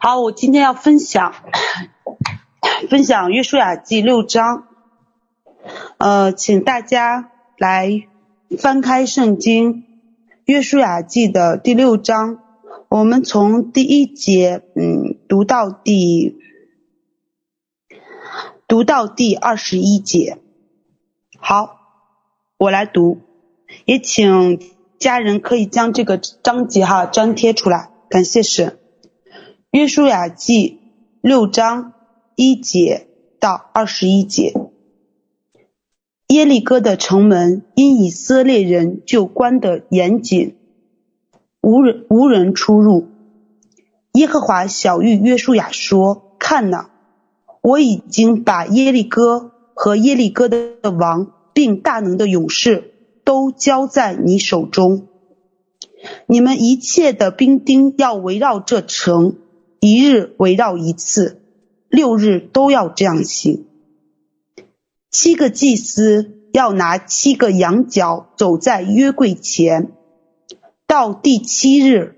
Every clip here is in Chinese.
好，我今天要分享 分享约书亚记六章，呃，请大家来翻开圣经约书亚记的第六章，我们从第一节嗯读到第读到第二十一节。好，我来读，也请家人可以将这个章节哈粘贴出来，感谢神。约书亚记六章一节到二十一节，耶利哥的城门因以色列人就关得严谨，无人无人出入。耶和华晓諭约书亚说：“看哪，我已经把耶利哥和耶利哥的王，并大能的勇士都交在你手中。你们一切的兵丁要围绕这城。”一日围绕一次，六日都要这样行。七个祭司要拿七个羊角走在约柜前，到第七日，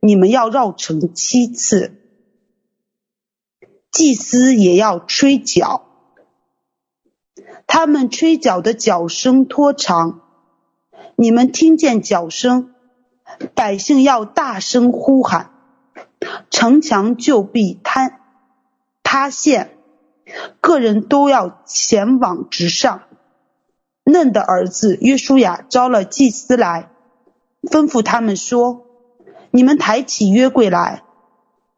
你们要绕城七次。祭司也要吹角，他们吹角的角声拖长，你们听见角声，百姓要大声呼喊。城墙就必坍塌陷，个人都要前往直上。嫩的儿子约书亚招了祭司来，吩咐他们说：“你们抬起约柜来，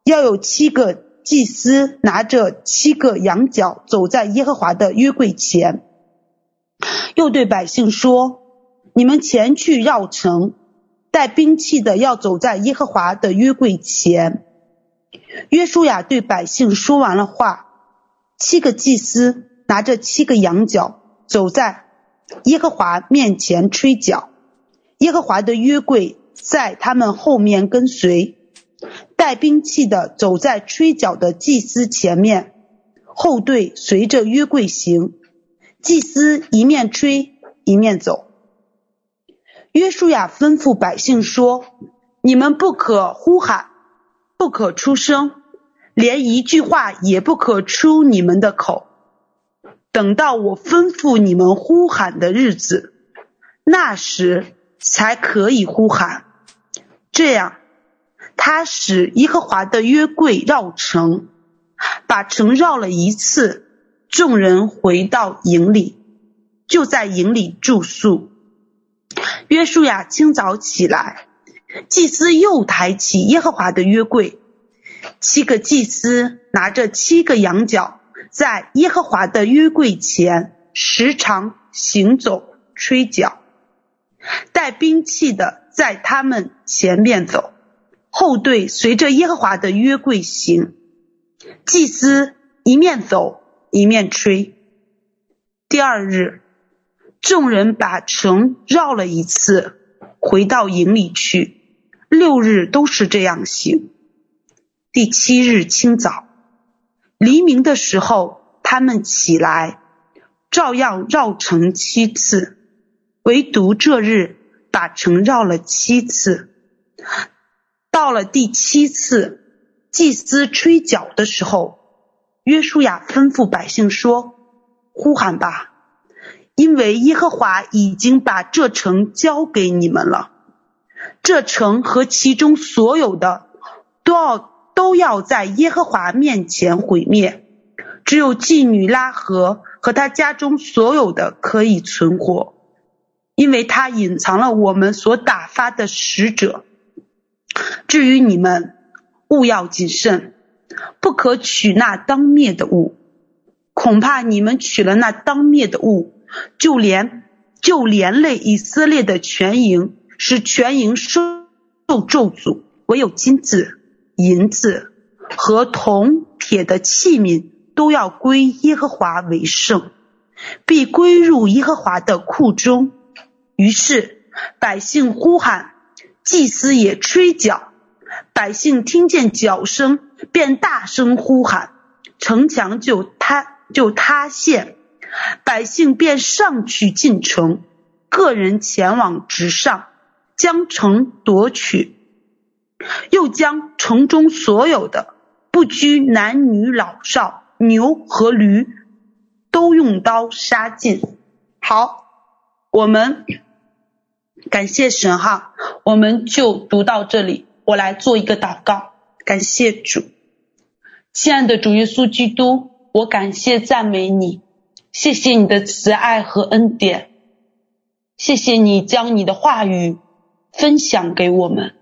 要有七个祭司拿着七个羊角走在耶和华的约柜前。”又对百姓说：“你们前去绕城。”带兵器的要走在耶和华的约柜前。约书亚对百姓说完了话，七个祭司拿着七个羊角走在耶和华面前吹角，耶和华的约柜在他们后面跟随。带兵器的走在吹角的祭司前面，后队随着约柜行。祭司一面吹一面走。约书亚吩咐百姓说：“你们不可呼喊，不可出声，连一句话也不可出你们的口。等到我吩咐你们呼喊的日子，那时才可以呼喊。这样，他使耶和华的约柜绕城，把城绕了一次。众人回到营里，就在营里住宿。”约书亚清早起来，祭司又抬起耶和华的约柜，七个祭司拿着七个羊角，在耶和华的约柜前时常行走吹角，带兵器的在他们前面走，后队随着耶和华的约柜行，祭司一面走一面吹。第二日。众人把城绕了一次，回到营里去。六日都是这样行。第七日清早，黎明的时候，他们起来，照样绕城七次，唯独这日把城绕了七次。到了第七次，祭司吹角的时候，约书亚吩咐百姓说：“呼喊吧。”因为耶和华已经把这城交给你们了，这城和其中所有的都要都要在耶和华面前毁灭，只有妓女拉合和他家中所有的可以存活，因为他隐藏了我们所打发的使者。至于你们，务要谨慎，不可取那当灭的物，恐怕你们取了那当灭的物。就连就连累以色列的全营，使全营受咒诅，唯有金子、银子和铜铁的器皿都要归耶和华为圣，必归入耶和华的库中。于是百姓呼喊，祭司也吹角，百姓听见角声，便大声呼喊，城墙就塌就塌陷。百姓便上去进城，个人前往直上，将城夺取，又将城中所有的不拘男女老少，牛和驴都用刀杀尽。好，我们感谢神哈，我们就读到这里。我来做一个祷告，感谢主，亲爱的主耶稣基督，我感谢赞美你，谢谢你的慈爱和恩典，谢谢你将你的话语分享给我们。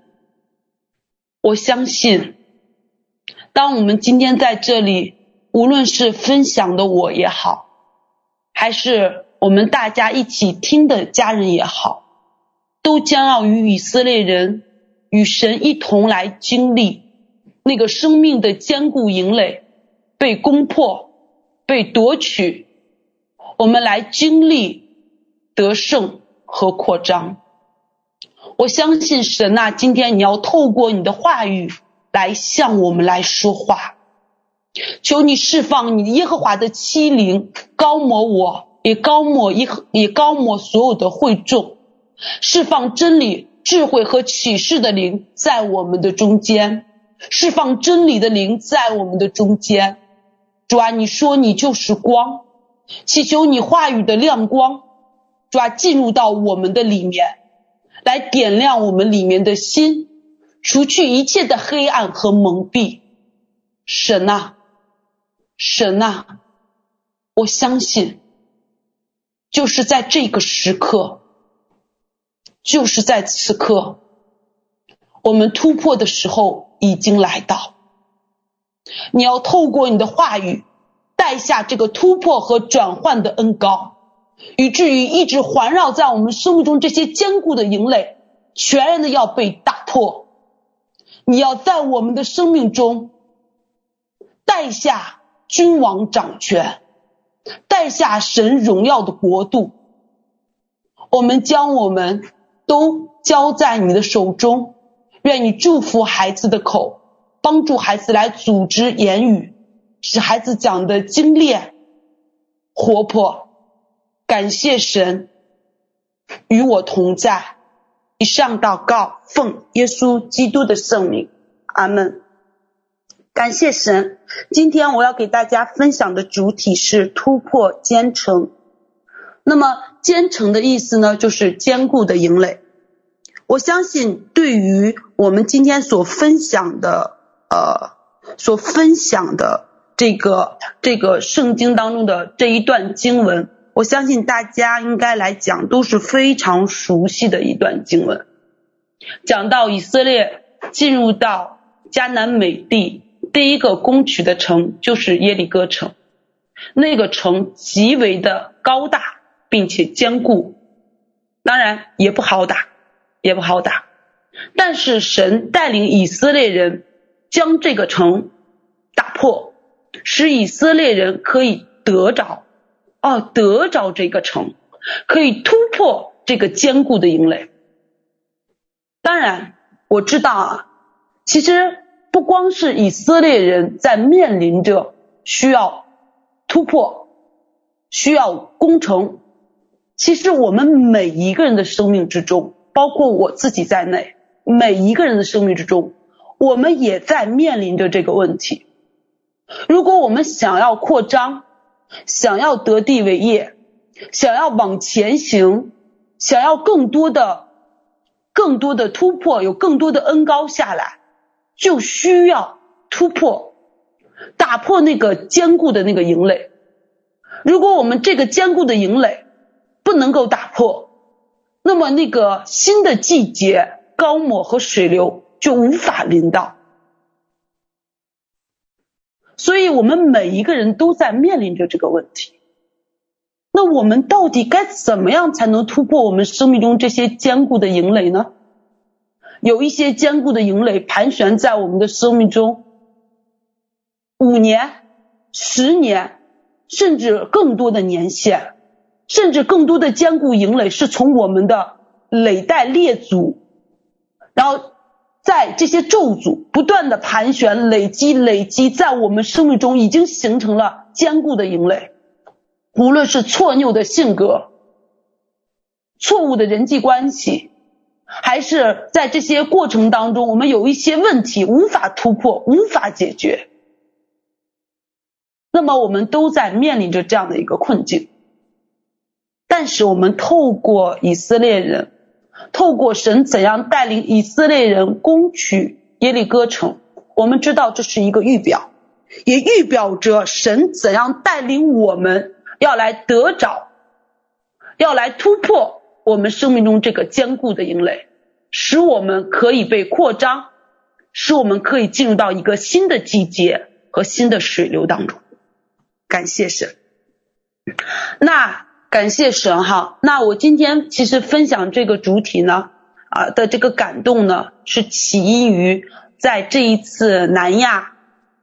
我相信，当我们今天在这里，无论是分享的我也好，还是我们大家一起听的家人也好，都将要与以色列人。与神一同来经历那个生命的坚固营垒被攻破、被夺取，我们来经历得胜和扩张。我相信神啊，今天你要透过你的话语来向我们来说话，求你释放你耶和华的欺凌，高抹我，也高抹一也高抹所有的会众，释放真理。智慧和启示的灵在我们的中间，释放真理的灵在我们的中间。主啊，你说你就是光，祈求你话语的亮光，主啊，进入到我们的里面，来点亮我们里面的心，除去一切的黑暗和蒙蔽。神啊，神啊，我相信，就是在这个时刻。就是在此刻，我们突破的时候已经来到。你要透过你的话语，带下这个突破和转换的恩膏，以至于一直环绕在我们生命中这些坚固的营垒，全然的要被打破。你要在我们的生命中带下君王掌权，带下神荣耀的国度。我们将我们。都交在你的手中，愿你祝福孩子的口，帮助孩子来组织言语，使孩子讲的精炼、活泼。感谢神与我同在。以上祷告，奉耶稣基督的圣名，阿门。感谢神。今天我要给大家分享的主题是突破坚城。那么坚城的意思呢，就是坚固的营垒。我相信，对于我们今天所分享的，呃，所分享的这个这个圣经当中的这一段经文，我相信大家应该来讲都是非常熟悉的一段经文。讲到以色列进入到迦南美地，第一个攻取的城就是耶利哥城。那个城极为的高大，并且坚固，当然也不好打，也不好打。但是神带领以色列人将这个城打破，使以色列人可以得着，哦，得着这个城，可以突破这个坚固的营垒。当然，我知道啊，其实不光是以色列人在面临着需要突破，需要攻城。其实我们每一个人的生命之中，包括我自己在内，每一个人的生命之中，我们也在面临着这个问题。如果我们想要扩张，想要得地为业，想要往前行，想要更多的、更多的突破，有更多的恩高下来，就需要突破，打破那个坚固的那个营垒。如果我们这个坚固的营垒，不能够打破，那么那个新的季节，高抹和水流就无法临到。所以我们每一个人都在面临着这个问题。那我们到底该怎么样才能突破我们生命中这些坚固的营垒呢？有一些坚固的营垒盘旋在我们的生命中，五年、十年，甚至更多的年限。甚至更多的坚固营垒是从我们的累代列祖，然后在这些咒诅不断的盘旋、累积、累积，在我们生命中已经形成了坚固的营垒。无论是错拗的性格、错误的人际关系，还是在这些过程当中，我们有一些问题无法突破、无法解决，那么我们都在面临着这样的一个困境。但是我们透过以色列人，透过神怎样带领以色列人攻取耶利哥城，我们知道这是一个预表，也预表着神怎样带领我们要来得着，要来突破我们生命中这个坚固的营垒，使我们可以被扩张，使我们可以进入到一个新的季节和新的水流当中。感谢神。那。感谢神哈，那我今天其实分享这个主题呢，啊的这个感动呢，是起因于在这一次南亚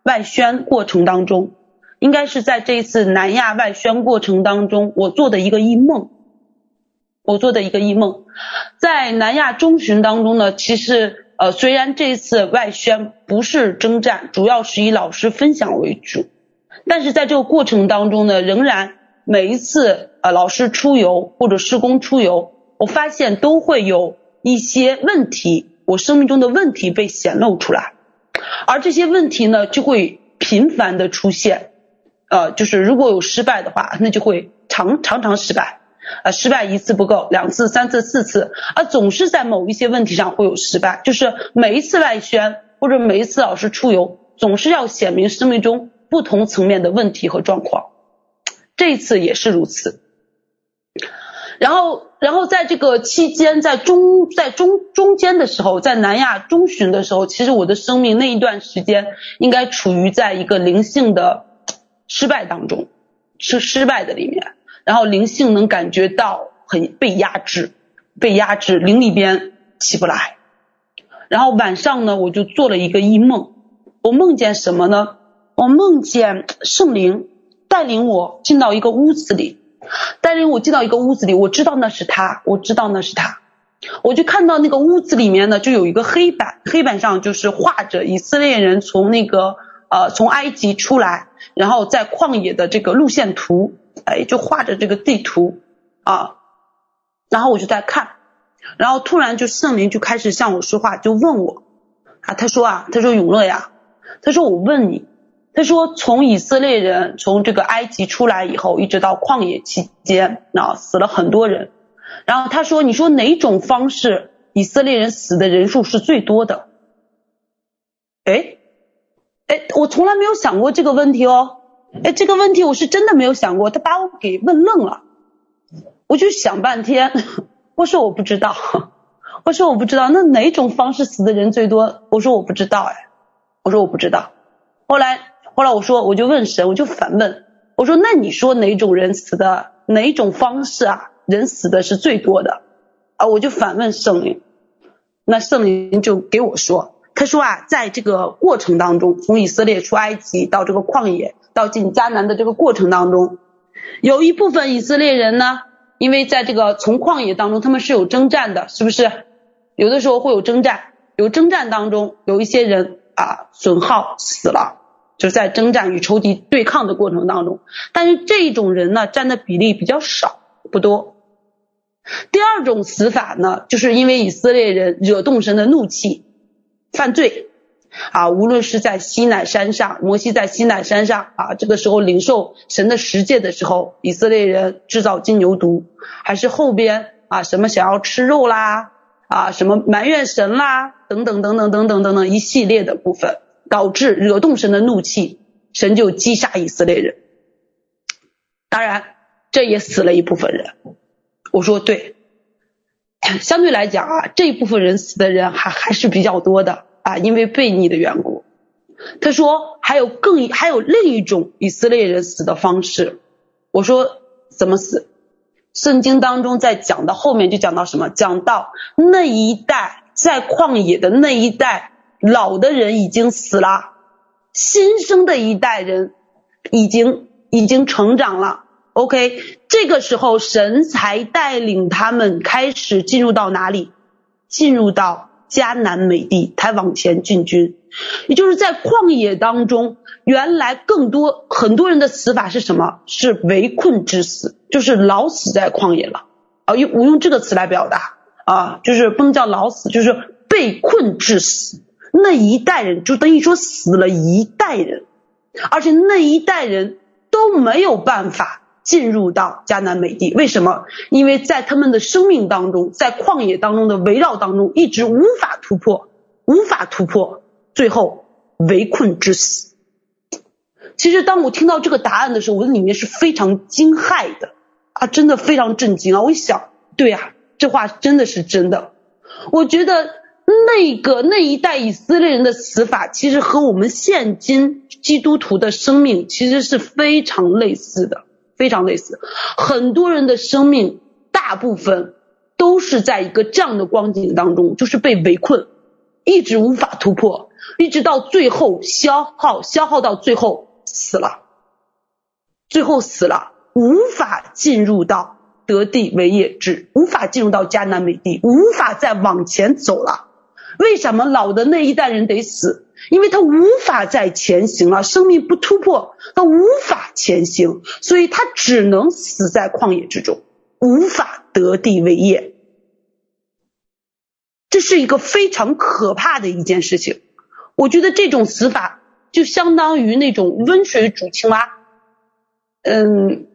外宣过程当中，应该是在这一次南亚外宣过程当中，我做的一个异梦，我做的一个异梦，在南亚中旬当中呢，其实呃虽然这一次外宣不是征战，主要是以老师分享为主，但是在这个过程当中呢，仍然。每一次呃老师出游或者施工出游，我发现都会有一些问题，我生命中的问题被显露出来，而这些问题呢就会频繁的出现，呃就是如果有失败的话，那就会常常常失败，呃失败一次不够，两次、三次、四次，啊总是在某一些问题上会有失败，就是每一次外宣或者每一次老师出游，总是要显明生命中不同层面的问题和状况。这次也是如此，然后，然后在这个期间，在中，在中中间的时候，在南亚中旬的时候，其实我的生命那一段时间应该处于在一个灵性的失败当中，是失败的里面，然后灵性能感觉到很被压制，被压制，灵里边起不来。然后晚上呢，我就做了一个异梦，我梦见什么呢？我梦见圣灵。带领我进到一个屋子里，带领我进到一个屋子里，我知道那是他，我知道那是他，我就看到那个屋子里面呢，就有一个黑板，黑板上就是画着以色列人从那个呃从埃及出来，然后在旷野的这个路线图，哎，就画着这个地图啊，然后我就在看，然后突然就圣灵就开始向我说话，就问我啊，他说啊，他说永乐呀，他说我问你。他说：“从以色列人从这个埃及出来以后，一直到旷野期间，啊，死了很多人。然后他说：‘你说哪种方式以色列人死的人数是最多的？’哎，哎，我从来没有想过这个问题哦。哎，这个问题我是真的没有想过，他把我给问愣了。我就想半天，我说我不知道，我说我不知道，那哪种方式死的人最多？我说我不知道，哎，我说我不知道。后来。”后来我说，我就问神，我就反问，我说那你说哪种人死的哪种方式啊？人死的是最多的啊？我就反问圣灵，那圣灵就给我说，他说啊，在这个过程当中，从以色列出埃及到这个旷野到进迦南的这个过程当中，有一部分以色列人呢，因为在这个从旷野当中，他们是有征战的，是不是？有的时候会有征战，有征战当中有一些人啊损耗死了。就是在征战与仇敌对抗的过程当中，但是这一种人呢，占的比例比较少，不多。第二种死法呢，就是因为以色列人惹动神的怒气，犯罪啊，无论是在西乃山上，摩西在西乃山上啊，这个时候领受神的十诫的时候，以色列人制造金牛犊，还是后边啊什么想要吃肉啦，啊什么埋怨神啦，等等等等等等等等一系列的部分。导致惹动神的怒气，神就击杀以色列人。当然，这也死了一部分人。我说对，相对来讲啊，这一部分人死的人还还是比较多的啊，因为悖逆的缘故。他说还有更还有另一种以色列人死的方式。我说怎么死？圣经当中在讲到后面就讲到什么？讲到那一代在旷野的那一代。老的人已经死了，新生的一代人已经已经成长了。OK，这个时候神才带领他们开始进入到哪里？进入到迦南美地，才往前进军。也就是在旷野当中，原来更多很多人的死法是什么？是围困之死，就是老死在旷野了。啊，用我用这个词来表达啊，就是不能叫老死，就是被困致死。那一代人就等于说死了一代人，而且那一代人都没有办法进入到迦南美地。为什么？因为在他们的生命当中，在旷野当中的围绕当中，一直无法突破，无法突破，最后围困致死。其实当我听到这个答案的时候，我的里面是非常惊骇的啊，真的非常震惊啊！我一想，对啊，这话真的是真的。我觉得那个那一代以色列人的死法，其实和我们现今基督徒的生命其实是非常类似的，非常类似。很多人的生命，大部分都是在一个这样的光景当中，就是被围困，一直无法突破，一直到最后消耗，消耗到最后。死了，最后死了，无法进入到得地为业之，无法进入到迦南美地，无法再往前走了。为什么老的那一代人得死？因为他无法再前行了，生命不突破，他无法前行，所以他只能死在旷野之中，无法得地为业。这是一个非常可怕的一件事情。我觉得这种死法。就相当于那种温水煮青蛙，嗯，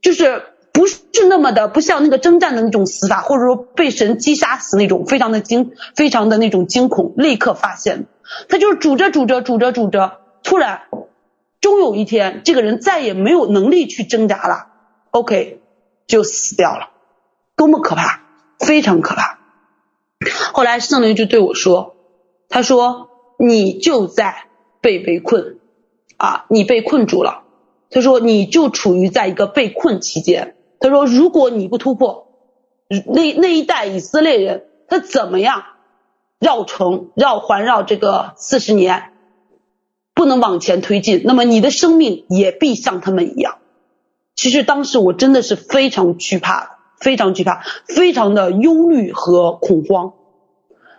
就是不是那么的，不像那个征战的那种死法，或者说被神击杀死那种，非常的惊，非常的那种惊恐，立刻发现，他就是煮着煮着煮着煮着，突然，终有一天，这个人再也没有能力去挣扎了，OK，就死掉了，多么可怕，非常可怕。后来圣灵就对我说，他说你就在。被围困，啊，你被困住了。他说，你就处于在一个被困期间。他说，如果你不突破，那那一代以色列人他怎么样绕城绕环绕这个四十年，不能往前推进，那么你的生命也必像他们一样。其实当时我真的是非常惧怕，非常惧怕，非常的忧虑和恐慌。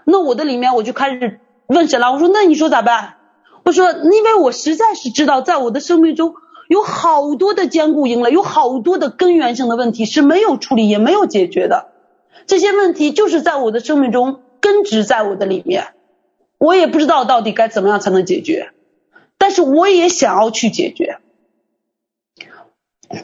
那我的里面我就开始问神了，我说，那你说咋办？我说，因为我实在是知道，在我的生命中有好多的坚固营垒，有好多的根源性的问题是没有处理也没有解决的。这些问题就是在我的生命中根植在我的里面，我也不知道到底该怎么样才能解决，但是我也想要去解决。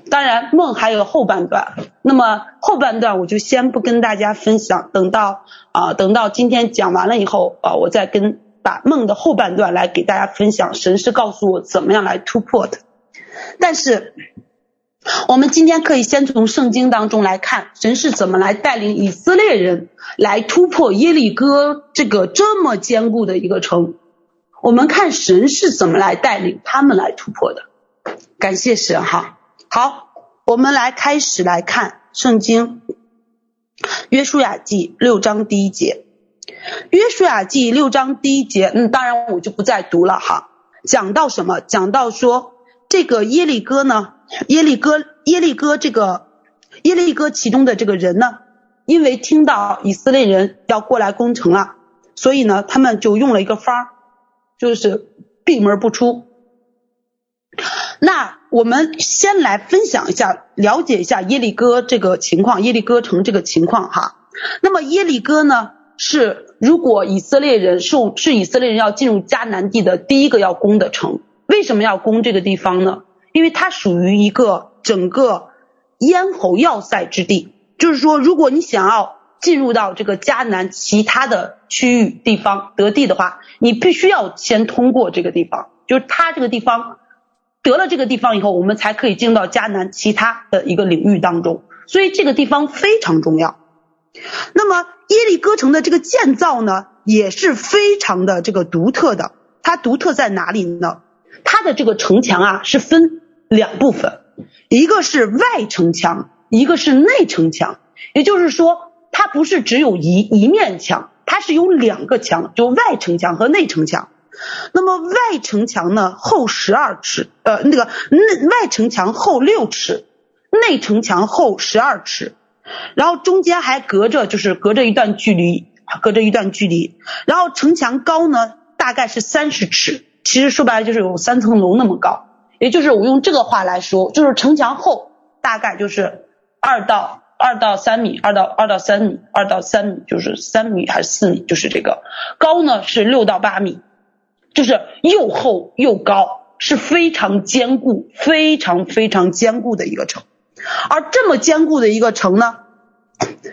当然，梦还有后半段，那么后半段我就先不跟大家分享，等到啊，等到今天讲完了以后啊，我再跟。把梦的后半段来给大家分享，神是告诉我怎么样来突破的。但是，我们今天可以先从圣经当中来看，神是怎么来带领以色列人来突破耶利哥这个这么坚固的一个城。我们看神是怎么来带领他们来突破的。感谢神哈。好，我们来开始来看圣经，约书亚记六章第一节。约书亚记六章第一节，嗯，当然我就不再读了哈。讲到什么？讲到说这个耶利哥呢，耶利哥，耶利哥这个耶利哥其中的这个人呢，因为听到以色列人要过来攻城了，所以呢，他们就用了一个方，就是闭门不出。那我们先来分享一下，了解一下耶利哥这个情况，耶利哥城这个情况哈。那么耶利哥呢？是，如果以色列人是是以色列人要进入迦南地的第一个要攻的城，为什么要攻这个地方呢？因为它属于一个整个咽喉要塞之地，就是说，如果你想要进入到这个迦南其他的区域地方得地的话，你必须要先通过这个地方，就是它这个地方得了这个地方以后，我们才可以进入到迦南其他的一个领域当中，所以这个地方非常重要。那么耶利哥城的这个建造呢，也是非常的这个独特的。它独特在哪里呢？它的这个城墙啊是分两部分，一个是外城墙，一个是内城墙。也就是说，它不是只有一一面墙，它是有两个墙，就外城墙和内城墙。那么外城墙呢，厚十二尺，呃，那个内外城墙厚六尺，内城墙厚十二尺。然后中间还隔着，就是隔着一段距离，隔着一段距离。然后城墙高呢，大概是三十尺，其实说白了就是有三层楼那么高。也就是我用这个话来说，就是城墙厚，大概就是二到二到三米，二到二到三米，二到三米就是三米还是四米，就是这个。高呢是六到八米，就是又厚又高，是非常坚固、非常非常坚固的一个城，而这么坚固的一个城呢，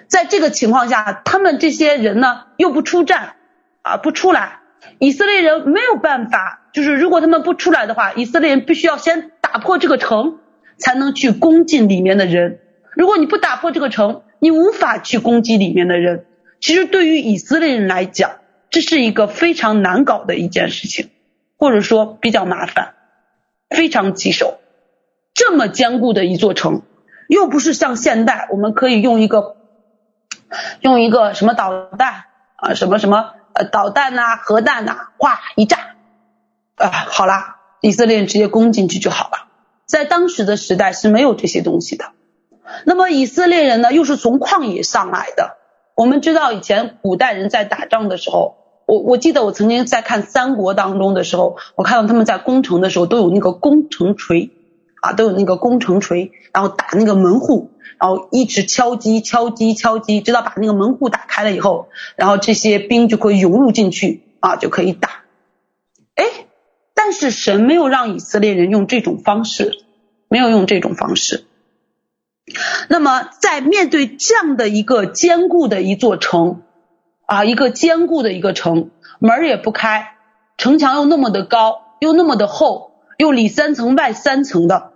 在这个情况下，他们这些人呢又不出战啊，不出来，以色列人没有办法，就是如果他们不出来的话，以色列人必须要先打破这个城，才能去攻进里面的人。如果你不打破这个城，你无法去攻击里面的人。其实对于以色列人来讲，这是一个非常难搞的一件事情，或者说比较麻烦，非常棘手。这么坚固的一座城，又不是像现代，我们可以用一个用一个什么导弹啊，什么什么呃导弹呐、核弹呐，哗一炸，啊好了，以色列人直接攻进去就好了。在当时的时代是没有这些东西的。那么以色列人呢，又是从旷野上来的。我们知道以前古代人在打仗的时候，我我记得我曾经在看三国当中的时候，我看到他们在攻城的时候都有那个攻城锤，啊，都有那个攻城锤，然后打那个门户，然后一直敲击敲击敲击，直到把那个门户打开了以后，然后这些兵就可以涌入进去，啊，就可以打。哎，但是神没有让以色列人用这种方式，没有用这种方式。那么，在面对这样的一个坚固的一座城，啊，一个坚固的一个城，门儿也不开，城墙又那么的高，又那么的厚，又里三层外三层的，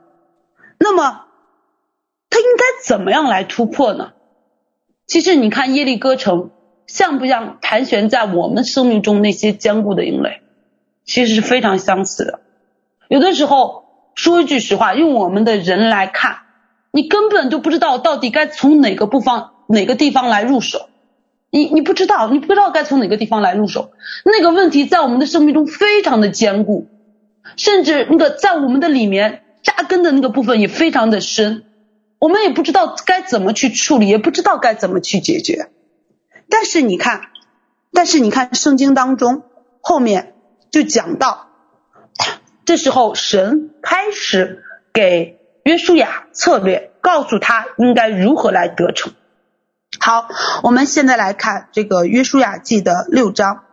那么他应该怎么样来突破呢？其实你看耶利哥城，像不像盘旋在我们生命中那些坚固的营垒？其实是非常相似的。有的时候说一句实话，用我们的人来看。你根本就不知道到底该从哪个部分、哪个地方来入手，你你不知道，你不知道该从哪个地方来入手。那个问题在我们的生命中非常的坚固，甚至那个在我们的里面扎根的那个部分也非常的深，我们也不知道该怎么去处理，也不知道该怎么去解决。但是你看，但是你看圣经当中后面就讲到，这时候神开始给。约书亚策略，告诉他应该如何来得逞。好，我们现在来看这个约书亚记的六章，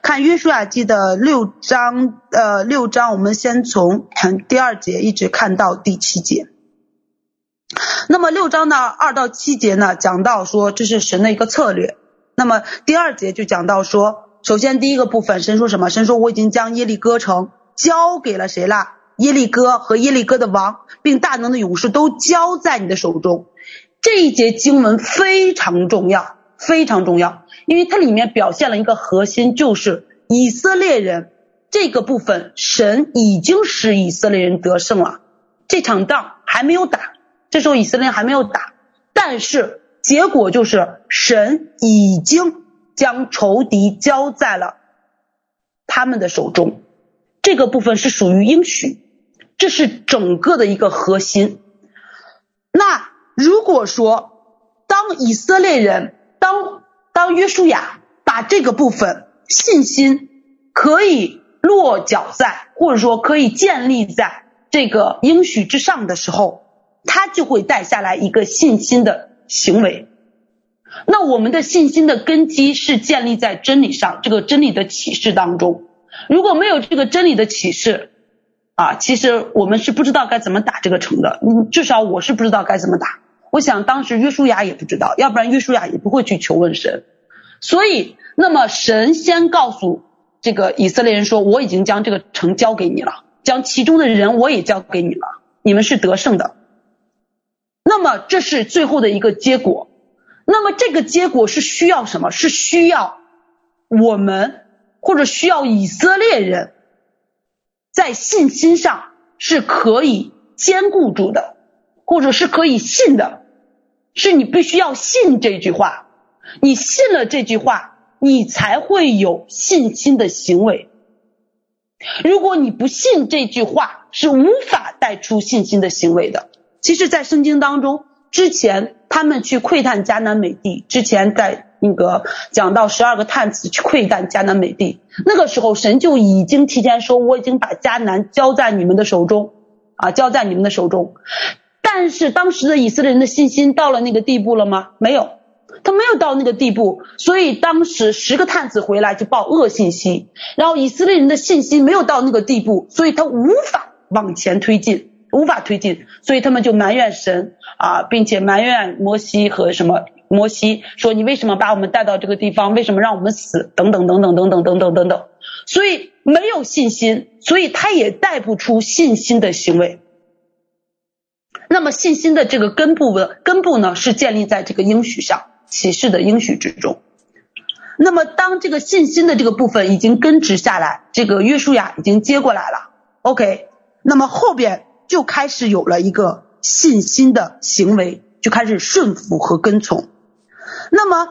看约书亚记的六章，呃，六章，我们先从第二节一直看到第七节。那么六章的二到七节呢，讲到说这是神的一个策略。那么第二节就讲到说，首先第一个部分，神说什么？神说我已经将耶利哥城交给了谁了？耶利哥和耶利哥的王，并大能的勇士都交在你的手中。这一节经文非常重要，非常重要，因为它里面表现了一个核心，就是以色列人这个部分，神已经使以色列人得胜了。这场仗还没有打，这时候以色列还没有打，但是结果就是神已经将仇敌交在了他们的手中。这个部分是属于应许。这是整个的一个核心。那如果说，当以色列人，当当约书亚把这个部分信心可以落脚在，或者说可以建立在这个应许之上的时候，他就会带下来一个信心的行为。那我们的信心的根基是建立在真理上，这个真理的启示当中。如果没有这个真理的启示，啊，其实我们是不知道该怎么打这个城的。嗯，至少我是不知道该怎么打。我想当时约书亚也不知道，要不然约书亚也不会去求问神。所以，那么神先告诉这个以色列人说：“我已经将这个城交给你了，将其中的人我也交给你了，你们是得胜的。”那么这是最后的一个结果。那么这个结果是需要什么？是需要我们或者需要以色列人。在信心上是可以坚固住的，或者是可以信的，是你必须要信这句话。你信了这句话，你才会有信心的行为。如果你不信这句话，是无法带出信心的行为的。其实，在圣经当中，之前他们去窥探迦南美地，之前在。那个讲到十二个探子去窥探迦南美地，那个时候神就已经提前说，我已经把迦南交在你们的手中，啊，交在你们的手中。但是当时的以色列人的信心到了那个地步了吗？没有，他没有到那个地步，所以当时十个探子回来就报恶信息，然后以色列人的信心没有到那个地步，所以他无法往前推进，无法推进，所以他们就埋怨神啊，并且埋怨摩西和什么摩西说，你为什么把我们带到这个地方？为什么让我们死？等等等等等等等等等等，所以没有信心，所以他也带不出信心的行为。那么信心的这个根部的根部呢，是建立在这个应许上。启示的应许之中，那么当这个信心的这个部分已经根植下来，这个约书亚已经接过来了，OK，那么后边就开始有了一个信心的行为，就开始顺服和跟从。那么，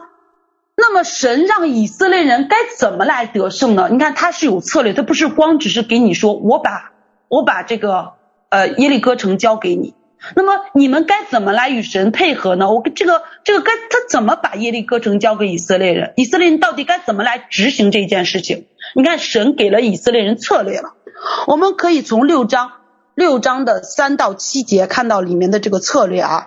那么神让以色列人该怎么来得胜呢？你看他是有策略，他不是光只是给你说，我把我把这个呃耶利哥城交给你。那么你们该怎么来与神配合呢？我这个这个该他怎么把耶利哥城交给以色列人？以色列人到底该怎么来执行这件事情？你看神给了以色列人策略了。我们可以从六章六章的三到七节看到里面的这个策略啊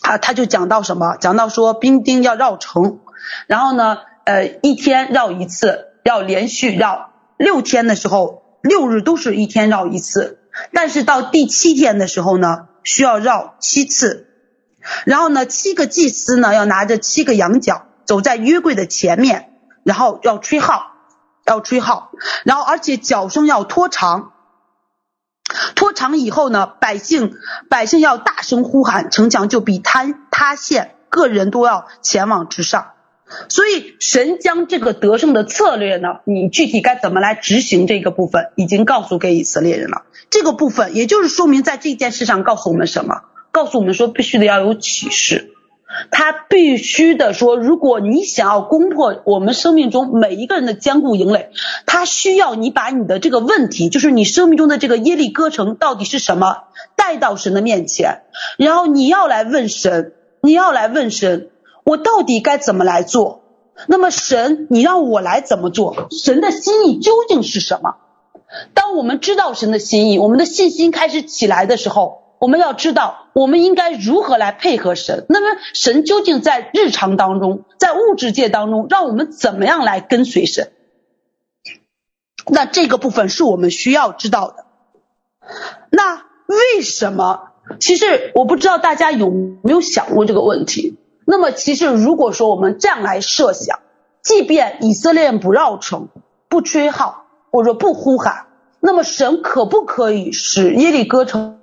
啊，他就讲到什么？讲到说兵丁要绕城，然后呢，呃，一天绕一次，要连续绕六天的时候，六日都是一天绕一次，但是到第七天的时候呢？需要绕七次，然后呢，七个祭司呢要拿着七个羊角走在约柜的前面，然后要吹号，要吹号，然后而且角声要拖长，拖长以后呢，百姓百姓要大声呼喊，城墙就必坍塌陷，个人都要前往之上。所以神将这个得胜的策略呢，你具体该怎么来执行这个部分，已经告诉给以色列人了。这个部分也就是说明在这件事上告诉我们什么？告诉我们说必须得要有启示，他必须的说，如果你想要攻破我们生命中每一个人的坚固营垒，他需要你把你的这个问题，就是你生命中的这个耶利哥城到底是什么，带到神的面前，然后你要来问神，你要来问神。我到底该怎么来做？那么神，你让我来怎么做？神的心意究竟是什么？当我们知道神的心意，我们的信心开始起来的时候，我们要知道我们应该如何来配合神。那么神究竟在日常当中，在物质界当中，让我们怎么样来跟随神？那这个部分是我们需要知道的。那为什么？其实我不知道大家有没有想过这个问题。那么，其实如果说我们这样来设想，即便以色列不绕城、不吹号或者不呼喊，那么神可不可以使耶利哥城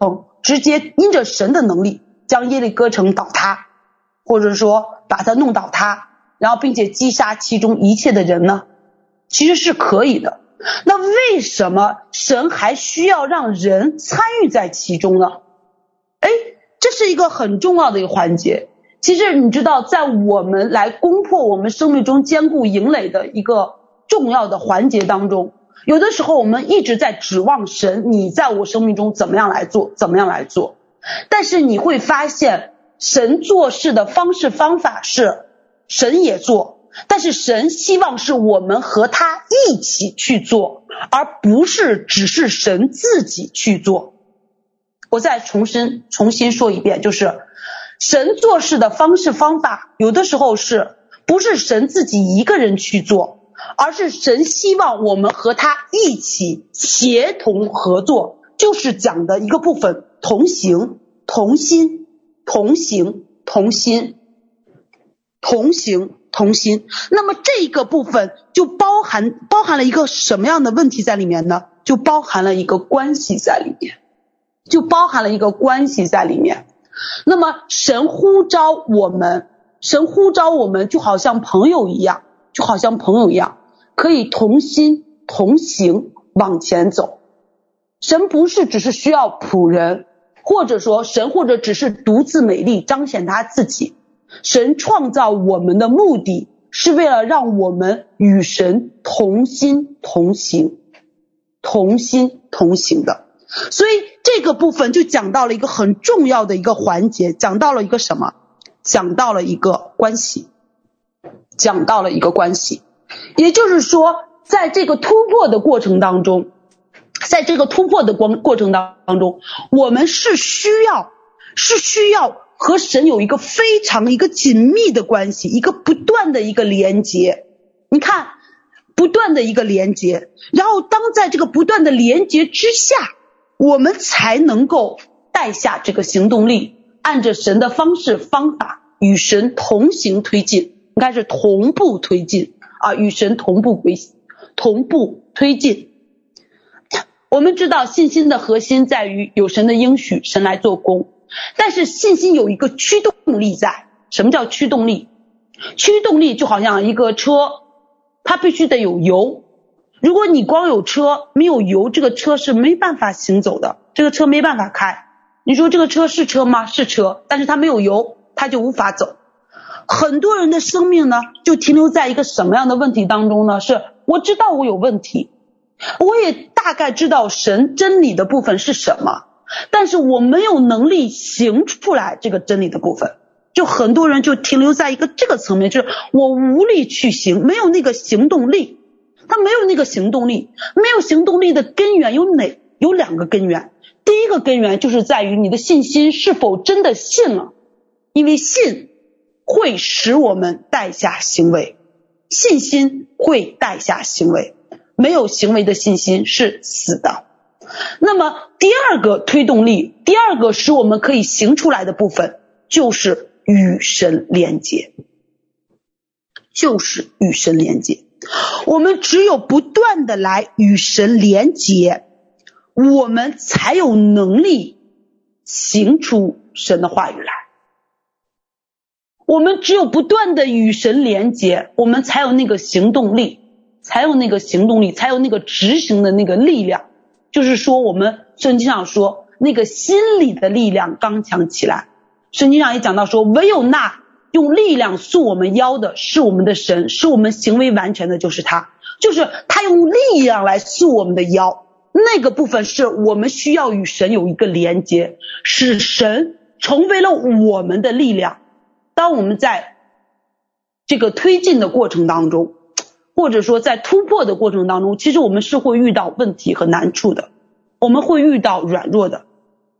直接因着神的能力将耶利哥城倒塌，或者说把它弄倒塌，然后并且击杀其中一切的人呢？其实是可以的。那为什么神还需要让人参与在其中呢？哎，这是一个很重要的一个环节。其实你知道，在我们来攻破我们生命中坚固营垒的一个重要的环节当中，有的时候我们一直在指望神，你在我生命中怎么样来做，怎么样来做。但是你会发现，神做事的方式方法是神也做，但是神希望是我们和他一起去做，而不是只是神自己去做。我再重申重新说一遍，就是。神做事的方式方法，有的时候是不是神自己一个人去做，而是神希望我们和他一起协同合作，就是讲的一个部分：同行、同心、同行、同心、同行、同心。那么这个部分就包含包含了一个什么样的问题在里面呢？就包含了一个关系在里面，就包含了一个关系在里面。那么神呼召我们，神呼召我们就好像朋友一样，就好像朋友一样，可以同心同行往前走。神不是只是需要仆人，或者说神或者只是独自美丽彰显他自己。神创造我们的目的是为了让我们与神同心同行，同心同行的。所以这个部分就讲到了一个很重要的一个环节，讲到了一个什么？讲到了一个关系，讲到了一个关系。也就是说，在这个突破的过程当中，在这个突破的过过程当当中，我们是需要是需要和神有一个非常一个紧密的关系，一个不断的一个连接。你看，不断的一个连接，然后当在这个不断的连接之下，我们才能够带下这个行动力，按着神的方式方法与神同行推进，应该是同步推进啊，与神同步归同步推进。我们知道信心的核心在于有神的应许，神来做工。但是信心有一个驱动力在，什么叫驱动力？驱动力就好像一个车，它必须得有油。如果你光有车没有油，这个车是没办法行走的，这个车没办法开。你说这个车是车吗？是车，但是它没有油，它就无法走。很多人的生命呢，就停留在一个什么样的问题当中呢？是我知道我有问题，我也大概知道神真理的部分是什么。但是我没有能力行出来这个真理的部分，就很多人就停留在一个这个层面，就是我无力去行，没有那个行动力，他没有那个行动力，没有行动力的根源有哪？有两个根源，第一个根源就是在于你的信心是否真的信了，因为信会使我们带下行为，信心会带下行为，没有行为的信心是死的。那么第二个推动力，第二个使我们可以行出来的部分，就是与神连接，就是与神连接。我们只有不断的来与神连接，我们才有能力行出神的话语来。我们只有不断的与神连接，我们才有那个行动力，才有那个行动力，才有那个执行的那个力量。就是说，我们圣经上说，那个心里的力量刚强起来。圣经上也讲到说，唯有那用力量束我们腰的是我们的神，使我们行为完全的，就是他，就是他用力量来束我们的腰。那个部分是我们需要与神有一个连接，使神成为了我们的力量。当我们在这个推进的过程当中。或者说，在突破的过程当中，其实我们是会遇到问题和难处的，我们会遇到软弱的。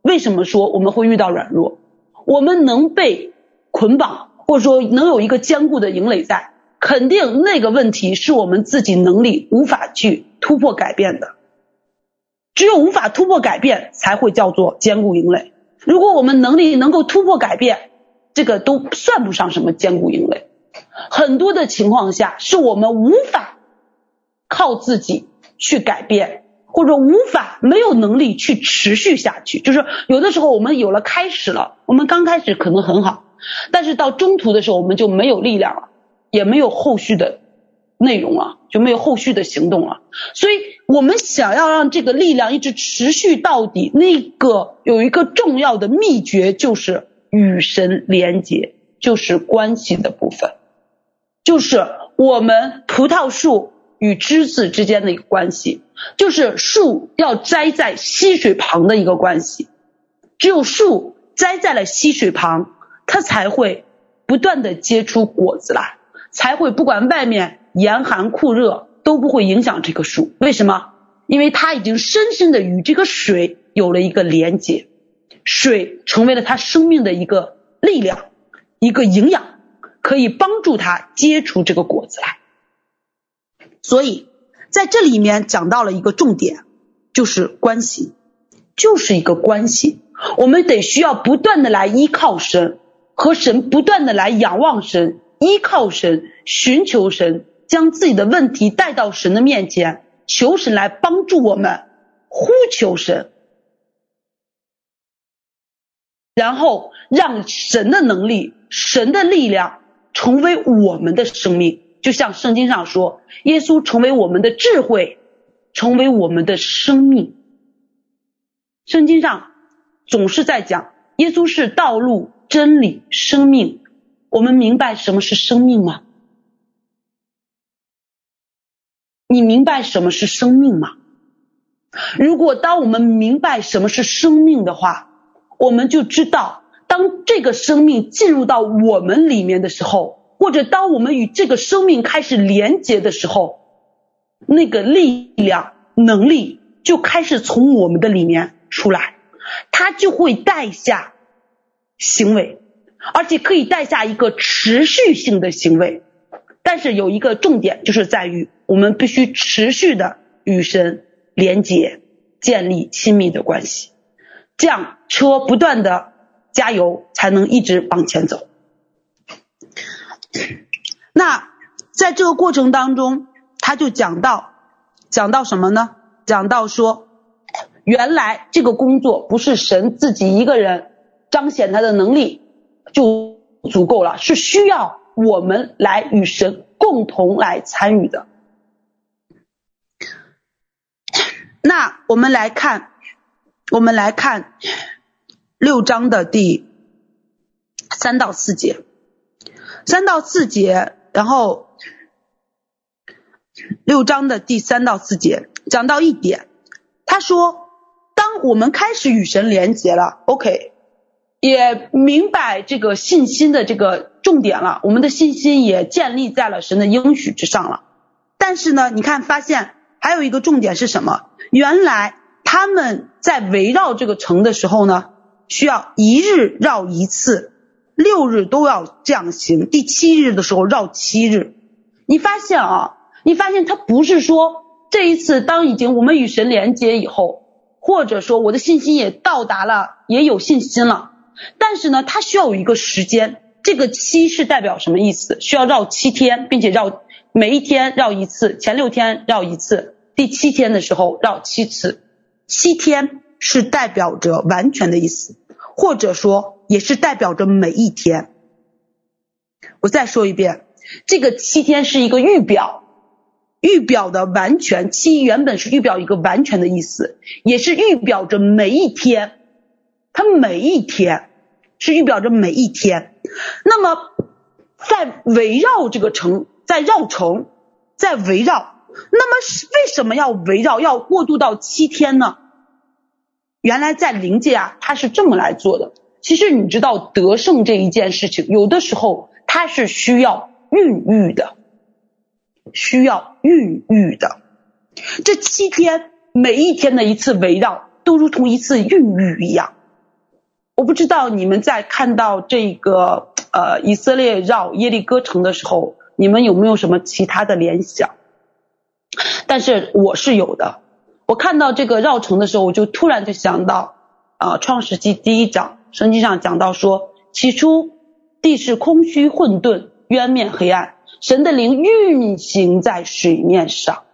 为什么说我们会遇到软弱？我们能被捆绑，或者说能有一个坚固的营垒在，肯定那个问题是我们自己能力无法去突破改变的。只有无法突破改变，才会叫做坚固营垒。如果我们能力能够突破改变，这个都算不上什么坚固营垒。很多的情况下，是我们无法靠自己去改变，或者无法没有能力去持续下去。就是有的时候我们有了开始了，我们刚开始可能很好，但是到中途的时候我们就没有力量了，也没有后续的内容了，就没有后续的行动了。所以我们想要让这个力量一直持续到底，那个有一个重要的秘诀就是与神连结，就是关系的部分。就是我们葡萄树与枝子之间的一个关系，就是树要栽在溪水旁的一个关系。只有树栽在了溪水旁，它才会不断的结出果子来，才会不管外面严寒酷热都不会影响这棵树。为什么？因为它已经深深的与这个水有了一个连接，水成为了他生命的一个力量，一个营养。可以帮助他结出这个果子来，所以在这里面讲到了一个重点，就是关系，就是一个关系。我们得需要不断的来依靠神，和神不断的来仰望神，依靠神，寻求神，将自己的问题带到神的面前，求神来帮助我们，呼求神，然后让神的能力、神的力量。成为我们的生命，就像圣经上说，耶稣成为我们的智慧，成为我们的生命。圣经上总是在讲，耶稣是道路、真理、生命。我们明白什么是生命吗？你明白什么是生命吗？如果当我们明白什么是生命的话，我们就知道。当这个生命进入到我们里面的时候，或者当我们与这个生命开始连接的时候，那个力量、能力就开始从我们的里面出来，它就会带下行为，而且可以带下一个持续性的行为。但是有一个重点，就是在于我们必须持续的与神连接，建立亲密的关系，这样车不断的加油，才能一直往前走。那在这个过程当中，他就讲到，讲到什么呢？讲到说，原来这个工作不是神自己一个人彰显他的能力就足够了，是需要。我们来与神共同来参与的。那我们来看，我们来看六章的第三到四节，三到四节，然后六章的第三到四节讲到一点，他说，当我们开始与神连结了，OK。也明白这个信心的这个重点了，我们的信心也建立在了神的应许之上了。但是呢，你看发现还有一个重点是什么？原来他们在围绕这个城的时候呢，需要一日绕一次，六日都要这样行，第七日的时候绕七日。你发现啊，你发现他不是说这一次当已经我们与神连接以后，或者说我的信心也到达了，也有信心了。但是呢，它需要有一个时间，这个七是代表什么意思？需要绕七天，并且绕每一天绕一次，前六天绕一次，第七天的时候绕七次。七天是代表着完全的意思，或者说也是代表着每一天。我再说一遍，这个七天是一个预表，预表的完全，七原本是预表一个完全的意思，也是预表着每一天。它每一天是预表着每一天，那么在围绕这个城，在绕城，在围绕，那么是为什么要围绕，要过渡到七天呢？原来在灵界啊，它是这么来做的。其实你知道得胜这一件事情，有的时候它是需要孕育的，需要孕育的。这七天每一天的一次围绕，都如同一次孕育一样。我不知道你们在看到这个呃以色列绕耶利哥城的时候，你们有没有什么其他的联想？但是我是有的。我看到这个绕城的时候，我就突然就想到啊，创世纪第一章圣经上讲到说，起初地是空虚混沌，渊面黑暗，神的灵运行在水面上，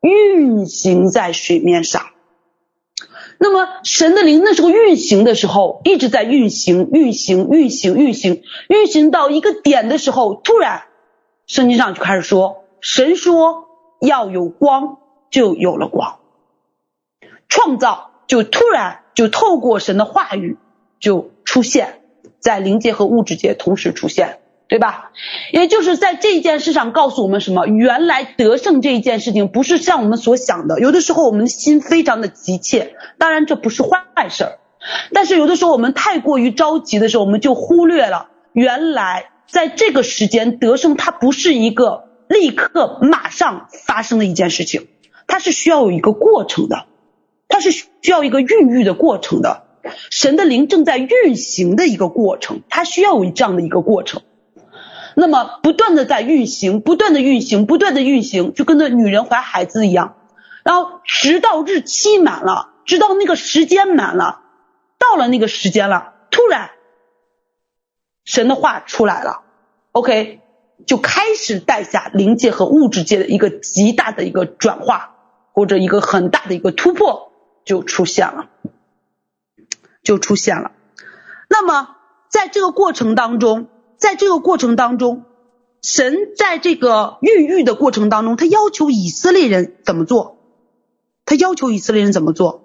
运行在水面上。那么神的灵那时候运行的时候，一直在运行，运行，运行，运行，运行到一个点的时候，突然圣经上就开始说，神说要有光，就有了光。创造就突然就透过神的话语就出现在灵界和物质界同时出现。对吧？也就是在这件事上告诉我们什么？原来得胜这一件事情不是像我们所想的。有的时候我们的心非常的急切，当然这不是坏事儿。但是有的时候我们太过于着急的时候，我们就忽略了原来在这个时间得胜它不是一个立刻马上发生的一件事情，它是需要有一个过程的，它是需要一个孕育的过程的。神的灵正在运行的一个过程，它需要有这样的一个过程。那么不断的在运行，不断的运行，不断的运行，就跟那女人怀孩子一样，然后直到日期满了，直到那个时间满了，到了那个时间了，突然神的话出来了，OK，就开始带下灵界和物质界的一个极大的一个转化，或者一个很大的一个突破就出现了，就出现了。那么在这个过程当中。在这个过程当中，神在这个孕育的过程当中，他要求以色列人怎么做？他要求以色列人怎么做？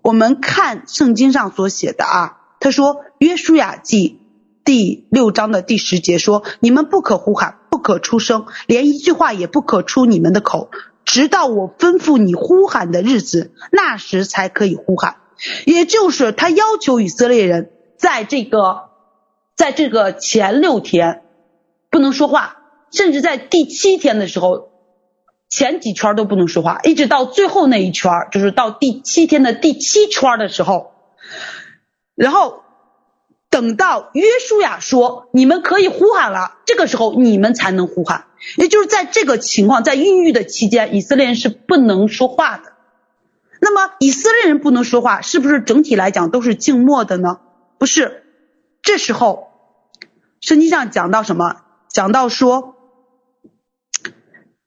我们看圣经上所写的啊，他说约书亚记第六章的第十节说：“你们不可呼喊，不可出声，连一句话也不可出你们的口，直到我吩咐你呼喊的日子，那时才可以呼喊。”也就是他要求以色列人在这个。在这个前六天不能说话，甚至在第七天的时候，前几圈都不能说话，一直到最后那一圈，就是到第七天的第七圈的时候，然后等到约书亚说你们可以呼喊了，这个时候你们才能呼喊。也就是在这个情况，在孕育的期间，以色列人是不能说话的。那么以色列人不能说话，是不是整体来讲都是静默的呢？不是。这时候，圣经上讲到什么？讲到说，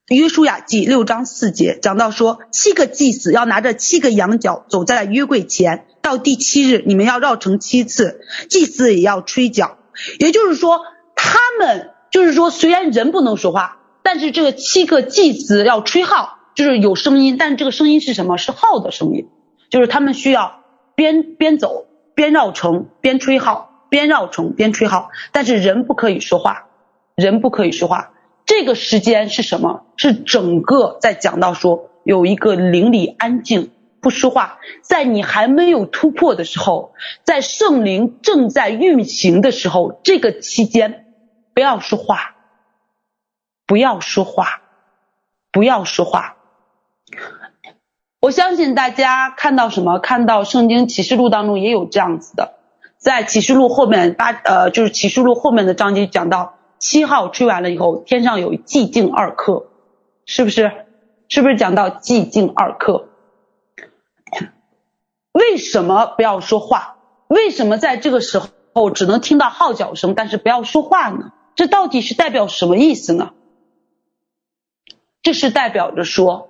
约书亚记六章四节讲到说，七个祭司要拿着七个羊角走在约柜前。到第七日，你们要绕城七次，祭司也要吹角。也就是说，他们就是说，虽然人不能说话，但是这个七个祭司要吹号，就是有声音。但是这个声音是什么？是号的声音，就是他们需要边边走边绕城边吹号，边绕城边吹号。但是人不可以说话，人不可以说话。这个时间是什么？是整个在讲到说有一个邻里安静。不说话，在你还没有突破的时候，在圣灵正在运行的时候，这个期间不要说话，不要说话，不要说话。我相信大家看到什么？看到圣经启示录当中也有这样子的，在启示录后面八呃，就是启示录后面的章节讲到七号吹完了以后，天上有寂静二刻，是不是？是不是讲到寂静二刻？为什么不要说话？为什么在这个时候只能听到号角声，但是不要说话呢？这到底是代表什么意思呢？这是代表着说，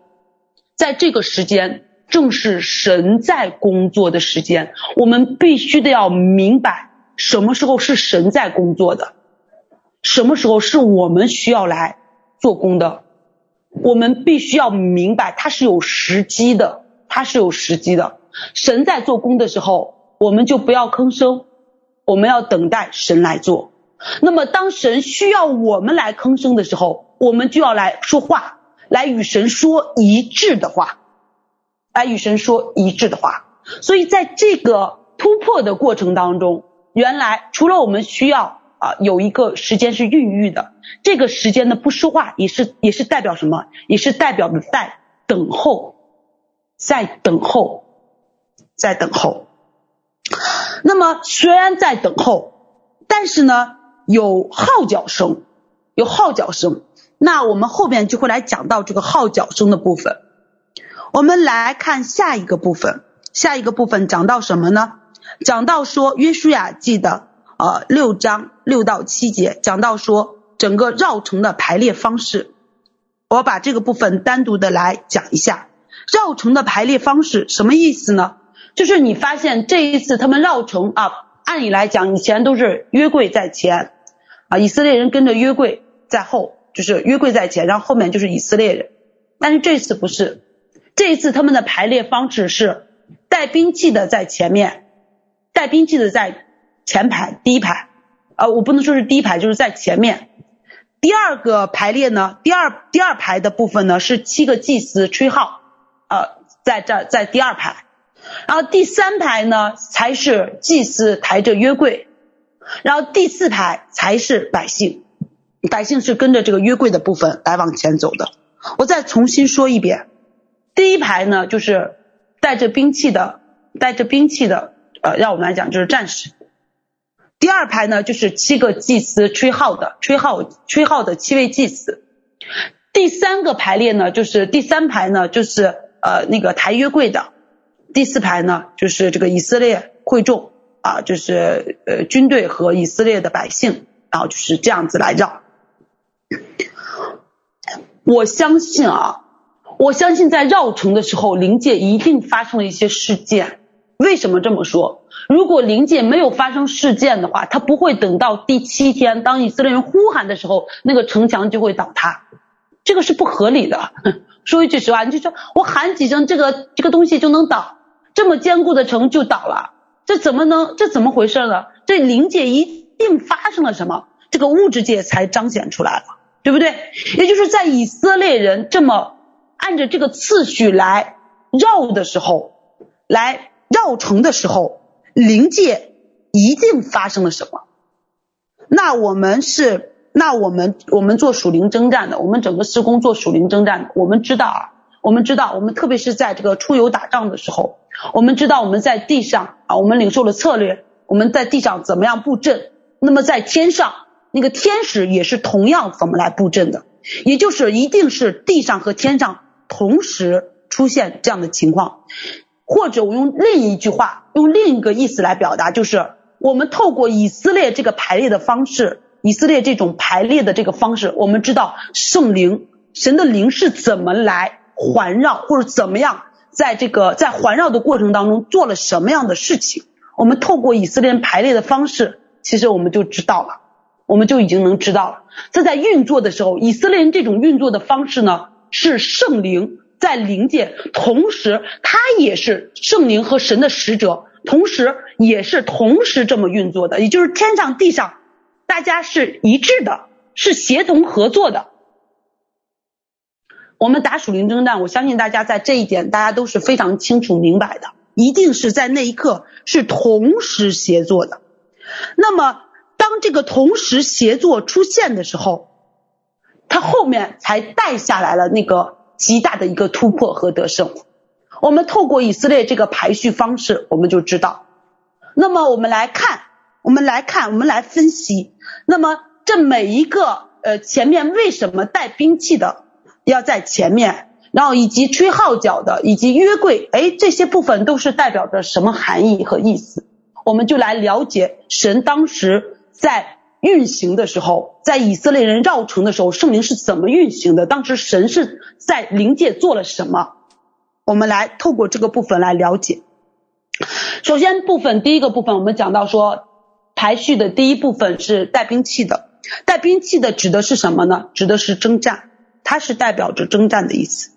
在这个时间正是神在工作的时间，我们必须得要明白什么时候是神在工作的，什么时候是我们需要来做工的。我们必须要明白，它是有时机的，它是有时机的。神在做工的时候，我们就不要吭声，我们要等待神来做。那么，当神需要我们来吭声的时候，我们就要来说话，来与神说一致的话，来与神说一致的话。所以，在这个突破的过程当中，原来除了我们需要啊有一个时间是孕育的，这个时间的不说话也是也是代表什么？也是代表着在等候，在等候。在等候，那么虽然在等候，但是呢，有号角声，有号角声。那我们后边就会来讲到这个号角声的部分。我们来看下一个部分，下一个部分讲到什么呢？讲到说约书亚记的呃六章六到七节，讲到说整个绕城的排列方式。我把这个部分单独的来讲一下，绕城的排列方式什么意思呢？就是你发现这一次他们绕城啊，按理来讲以前都是约柜在前，啊以色列人跟着约柜在后，就是约柜在前，然后后面就是以色列人。但是这次不是，这一次他们的排列方式是带兵器的在前面，带兵器的在前排第一排，啊我不能说是第一排，就是在前面。第二个排列呢，第二第二排的部分呢是七个祭司吹号，呃在这在第二排。然后第三排呢，才是祭司抬着约柜，然后第四排才是百姓，百姓是跟着这个约柜的部分来往前走的。我再重新说一遍，第一排呢就是带着兵器的，带着兵器的，呃，让我们来讲就是战士。第二排呢就是七个祭司吹号的，吹号吹号的七位祭司。第三个排列呢就是第三排呢就是呃那个抬约柜的。第四排呢，就是这个以色列会众啊，就是呃军队和以色列的百姓，然后就是这样子来绕。我相信啊，我相信在绕城的时候，灵界一定发生了一些事件。为什么这么说？如果灵界没有发生事件的话，他不会等到第七天，当以色列人呼喊的时候，那个城墙就会倒塌。这个是不合理的。说一句实话，你就说我喊几声，这个这个东西就能倒。这么坚固的城就倒了，这怎么能？这怎么回事呢？这灵界一定发生了什么，这个物质界才彰显出来了，对不对？也就是在以色列人这么按着这个次序来绕的时候，来绕城的时候，灵界一定发生了什么？那我们是，那我们我们做属灵征战的，我们整个施工做属灵征战的，我们知道啊。我们知道，我们特别是在这个出游打仗的时候，我们知道我们在地上啊，我们领受了策略，我们在地上怎么样布阵，那么在天上那个天使也是同样怎么来布阵的，也就是一定是地上和天上同时出现这样的情况，或者我用另一句话，用另一个意思来表达，就是我们透过以色列这个排列的方式，以色列这种排列的这个方式，我们知道圣灵神的灵是怎么来环绕，或者怎么样在这个在环绕的过程当中做了什么样的事情。我们透过以色列人排列的方式，其实我们就知道了，我们就已经能知道了。这在运作的时候，以色列人这种运作的方式呢，是圣灵在灵界，同时他也是圣灵和神的使者，同时也是同时这么运作的，也就是天上地上，大家是一致的，是协同合作的。我们打属灵征战，我相信大家在这一点，大家都是非常清楚明白的。一定是在那一刻是同时协作的。那么，当这个同时协作出现的时候，它后面才带下来了那个极大的一个突破和得胜。我们透过以色列这个排序方式，我们就知道。那么，我们来看，我们来看，我们来分析。那么，这每一个呃前面为什么带兵器的要在前面？然后以及吹号角的，以及约柜，哎，这些部分都是代表着什么含义和意思？我们就来了解神当时在运行的时候，在以色列人绕城的时候，圣灵是怎么运行的？当时神是在灵界做了什么？我们来透过这个部分来了解。首先，部分第一个部分，我们讲到说排序的第一部分是带兵器的，带兵器的指的是什么呢？指的是征战，它是代表着征战的意思。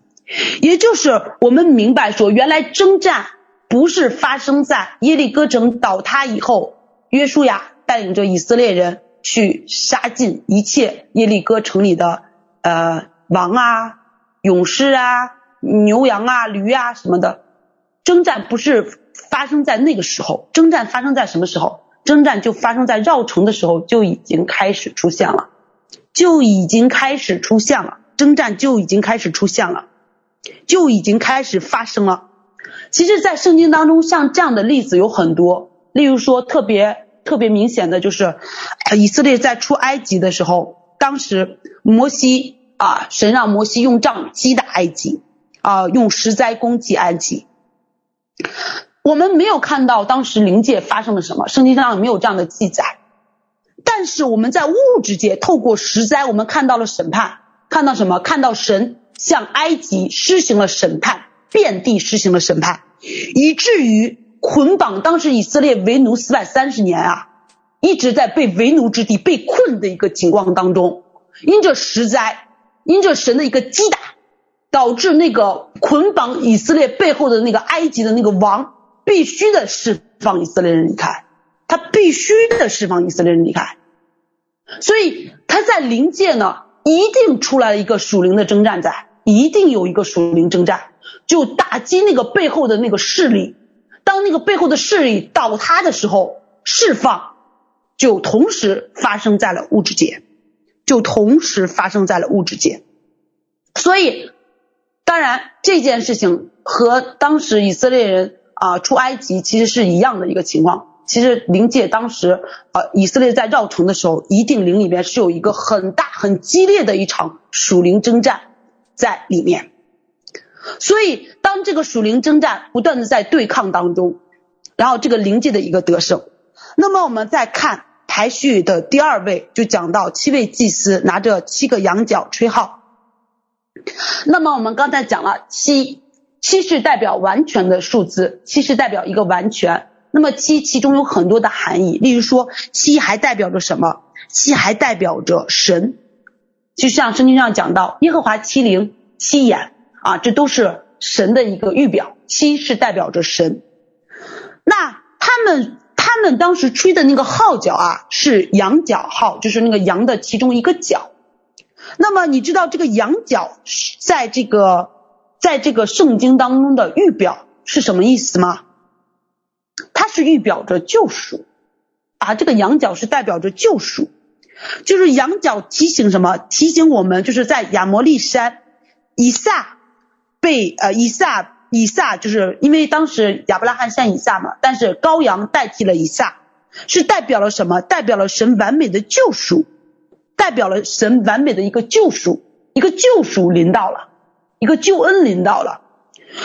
也就是我们明白说，原来征战不是发生在耶利哥城倒塌以后，约书亚带领着以色列人去杀尽一切耶利哥城里的呃王啊、勇士啊、牛羊啊、驴啊什么的。征战不是发生在那个时候，征战发生在什么时候？征战就发生在绕城的时候就已经开始出现了，就已经开始出现了，征战就已经开始出现了。就已经开始发生了。其实，在圣经当中，像这样的例子有很多。例如说，特别特别明显的就是，以色列在出埃及的时候，当时摩西啊，神让摩西用杖击打埃及，啊，用十灾攻击埃及。我们没有看到当时灵界发生了什么，圣经上没有这样的记载。但是我们在物质界透过十灾，我们看到了审判，看到什么？看到神。向埃及施行了审判，遍地施行了审判，以至于捆绑当时以色列为奴四百三十年啊，一直在被为奴之地被困的一个情况当中，因着十灾，因着神的一个击打，导致那个捆绑以色列背后的那个埃及的那个王必须的释放以色列人离开，他必须的释放以色列人离开，所以他在灵界呢。一定出来了一个属灵的征战在，一定有一个属灵征战，就打击那个背后的那个势力。当那个背后的势力倒塌的时候，释放就同时发生在了物质界，就同时发生在了物质界。所以，当然这件事情和当时以色列人啊出埃及其实是一样的一个情况。其实灵界当时，呃，以色列在绕城的时候，一定灵里面是有一个很大、很激烈的一场属灵征战在里面。所以，当这个属灵征战不断的在对抗当中，然后这个灵界的一个得胜。那么我们再看排序的第二位，就讲到七位祭司拿着七个羊角吹号。那么我们刚才讲了七，七是代表完全的数字，七是代表一个完全。那么七其中有很多的含义，例如说七还代表着什么？七还代表着神，就像圣经上讲到耶和华七灵七眼啊，这都是神的一个预表。七是代表着神。那他们他们当时吹的那个号角啊，是羊角号，就是那个羊的其中一个角。那么你知道这个羊角在这个在这个圣经当中的预表是什么意思吗？它是预表着救赎啊，这个羊角是代表着救赎，就是羊角提醒什么？提醒我们就是在亚摩利山，以撒被呃以撒以撒就是因为当时亚伯拉罕献以撒嘛，但是羔羊代替了以撒，是代表了什么？代表了神完美的救赎，代表了神完美的一个救赎，一个救赎临到了，一个救恩临到了。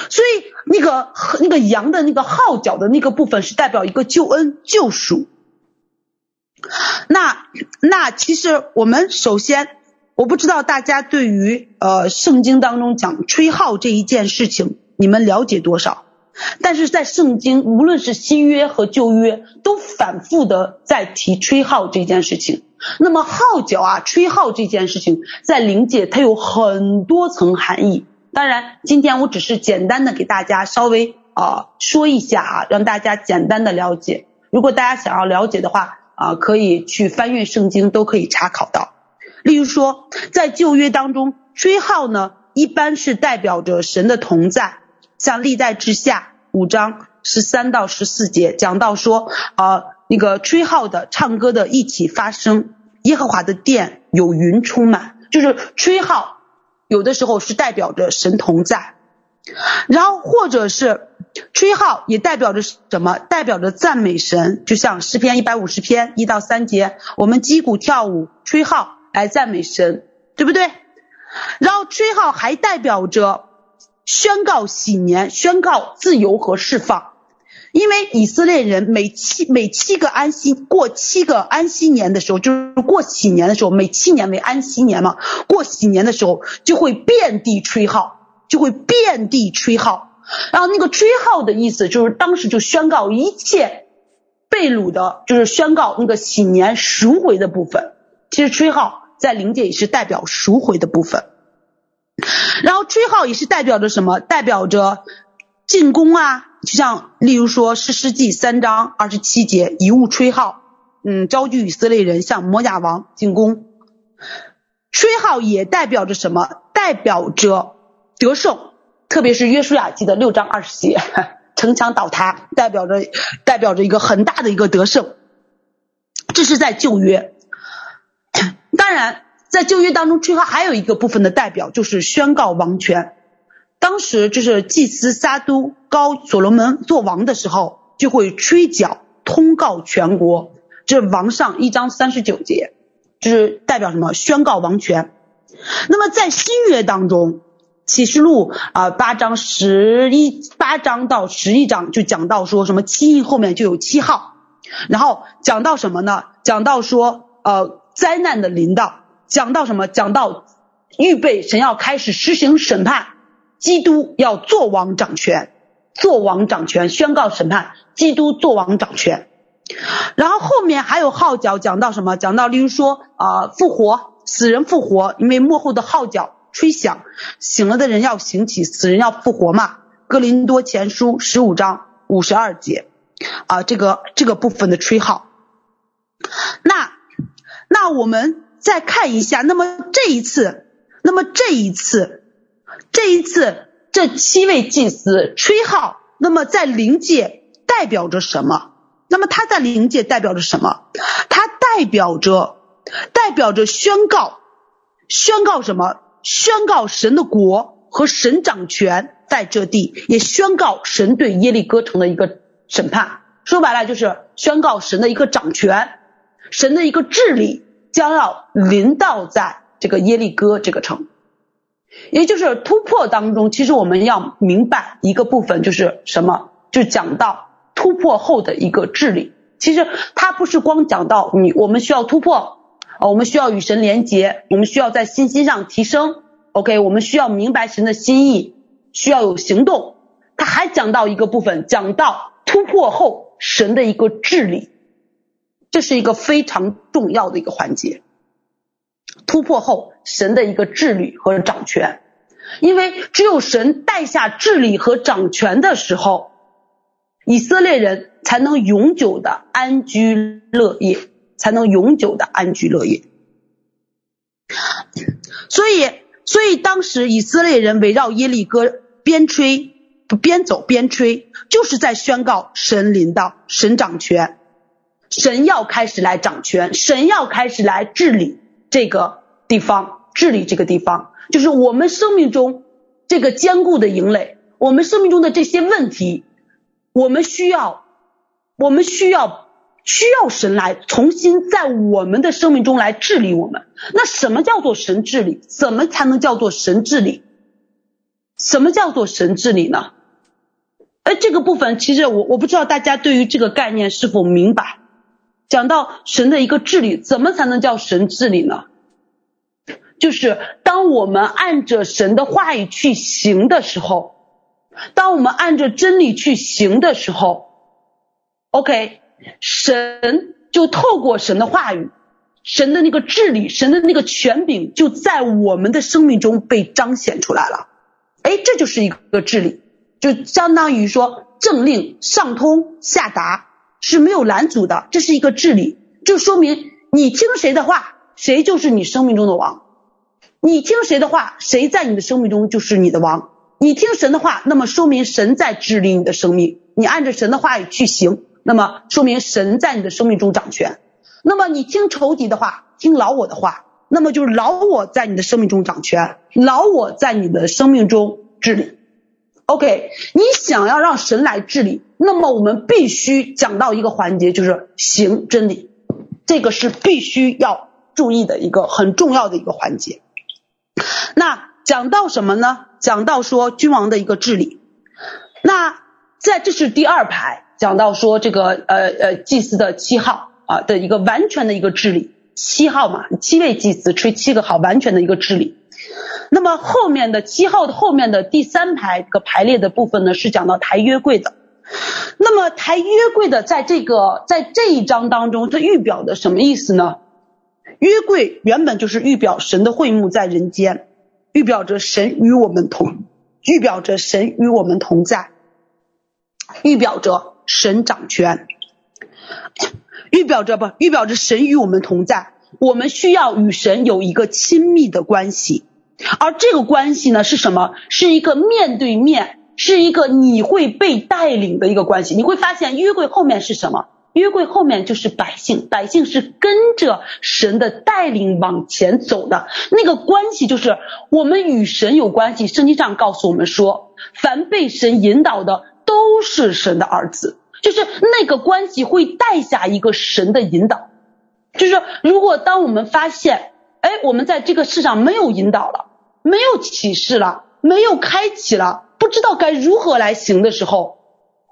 所以那个那个羊的那个号角的那个部分是代表一个救恩救赎。那那其实我们首先，我不知道大家对于呃圣经当中讲吹号这一件事情，你们了解多少？但是在圣经，无论是新约和旧约，都反复的在提吹号这件事情。那么号角啊，吹号这件事情，在灵界它有很多层含义。当然，今天我只是简单的给大家稍微啊、说一下啊，让大家简单的了解。如果大家想要了解的话啊、可以去翻阅圣经，都可以查考到。例如说，在旧约当中，吹号呢，一般是代表着神的同在。像历代志下五章十三到十四节讲到说，呃，那个吹号的、唱歌的一起发声，耶和华的殿有云充满，就是吹号。有的时候是代表着神同在，然后或者是吹号也代表着什么？代表着赞美神，就像诗篇一百五十篇一到三节，我们击鼓跳舞吹号来赞美神，对不对？然后吹号还代表着宣告喜年，宣告自由和释放。因为以色列人每七每七个安息过七个安息年的时候，就是过喜年的时候，每七年为安息年嘛。过喜年的时候，就会遍地吹号，就会遍地吹号。然后那个吹号的意思，就是当时就宣告一切被掳的，就是宣告那个喜年赎回的部分。其实吹号在灵界也是代表赎回的部分。然后吹号也是代表着什么？代表着进攻啊。就像例如说，士师记三章二十七节，以物吹号，嗯，招聚以色列人向摩押王进攻。吹号也代表着什么？代表着得胜，特别是约书亚记的六章二十节，城墙倒塌，代表着代表着一个很大的一个得胜。这是在旧约。当然，在旧约当中，吹号还有一个部分的代表，就是宣告王权。当时就是祭司撒都高所罗门做王的时候，就会吹角通告全国。这是王上一章三十九节，就是代表什么？宣告王权。那么在新约当中，启示录啊八章十一八章到十一章就讲到说什么七印后面就有七号，然后讲到什么呢？讲到说呃灾难的临到，讲到什么？讲到预备神要开始施行审判。基督要做王掌权，做王掌权，宣告审判。基督做王掌权，然后后面还有号角讲到什么？讲到例如说啊，复活，死人复活，因为幕后的号角吹响，醒了的人要醒起，死人要复活嘛。哥林多前书十五章五十二节啊，这个这个部分的吹号。那那我们再看一下，那么这一次，那么这一次。这一次，这七位祭司吹号，那么在灵界代表着什么？那么他在灵界代表着什么？他代表着，代表着宣告，宣告什么？宣告神的国和神掌权在这地，也宣告神对耶利哥城的一个审判。说白了就是宣告神的一个掌权，神的一个治理将要临到在这个耶利哥这个城。也就是突破当中，其实我们要明白一个部分，就是什么？就讲到突破后的一个治理。其实它不是光讲到你，我们需要突破，我们需要与神连结，我们需要在信心上提升。OK，我们需要明白神的心意，需要有行动。他还讲到一个部分，讲到突破后神的一个治理，这是一个非常重要的一个环节。突破后，神的一个治理和掌权，因为只有神带下治理和掌权的时候，以色列人才能永久的安居乐业，才能永久的安居乐业。所以，所以当时以色列人围绕耶利哥边吹，边走边吹，就是在宣告神临到，神掌权，神要开始来掌权，神要开始来治理。这个地方治理这个地方，就是我们生命中这个坚固的营垒，我们生命中的这些问题，我们需要，我们需要需要神来重新在我们的生命中来治理我们。那什么叫做神治理？怎么才能叫做神治理？什么叫做神治理呢？哎，这个部分其实我我不知道大家对于这个概念是否明白。讲到神的一个治理，怎么才能叫神治理呢？就是当我们按着神的话语去行的时候，当我们按着真理去行的时候，OK，神就透过神的话语，神的那个治理，神的那个权柄就在我们的生命中被彰显出来了。哎，这就是一个治理。就相当于说，政令上通下达是没有拦阻的，这是一个治理，就说明你听谁的话，谁就是你生命中的王；你听谁的话，谁在你的生命中就是你的王。你听神的话，那么说明神在治理你的生命，你按着神的话语去行，那么说明神在你的生命中掌权。那么你听仇敌的话，听老我的话，那么就是老我在你的生命中掌权，老我在你的生命中治理。OK，你想要让神来治理，那么我们必须讲到一个环节，就是行真理，这个是必须要注意的一个很重要的一个环节。那讲到什么呢？讲到说君王的一个治理。那在这是第二排讲到说这个呃呃祭司的七号啊的一个完全的一个治理，七号嘛，七位祭司吹七个号，完全的一个治理。那么后面的七号的后面的第三排个排列的部分呢，是讲到抬约柜的。那么抬约柜的，在这个在这一章当中，它预表的什么意思呢？约柜原本就是预表神的会幕在人间，预表着神与我们同，预表着神与我们同在，预表着神掌权，预表着不，预表着神与我们同在。我们需要与神有一个亲密的关系。而这个关系呢，是什么？是一个面对面，是一个你会被带领的一个关系。你会发现约柜后面是什么？约柜后面就是百姓，百姓是跟着神的带领往前走的。那个关系就是我们与神有关系。圣经上告诉我们说，凡被神引导的都是神的儿子，就是那个关系会带下一个神的引导。就是如果当我们发现，哎，我们在这个世上没有引导了。没有启示了，没有开启了，不知道该如何来行的时候，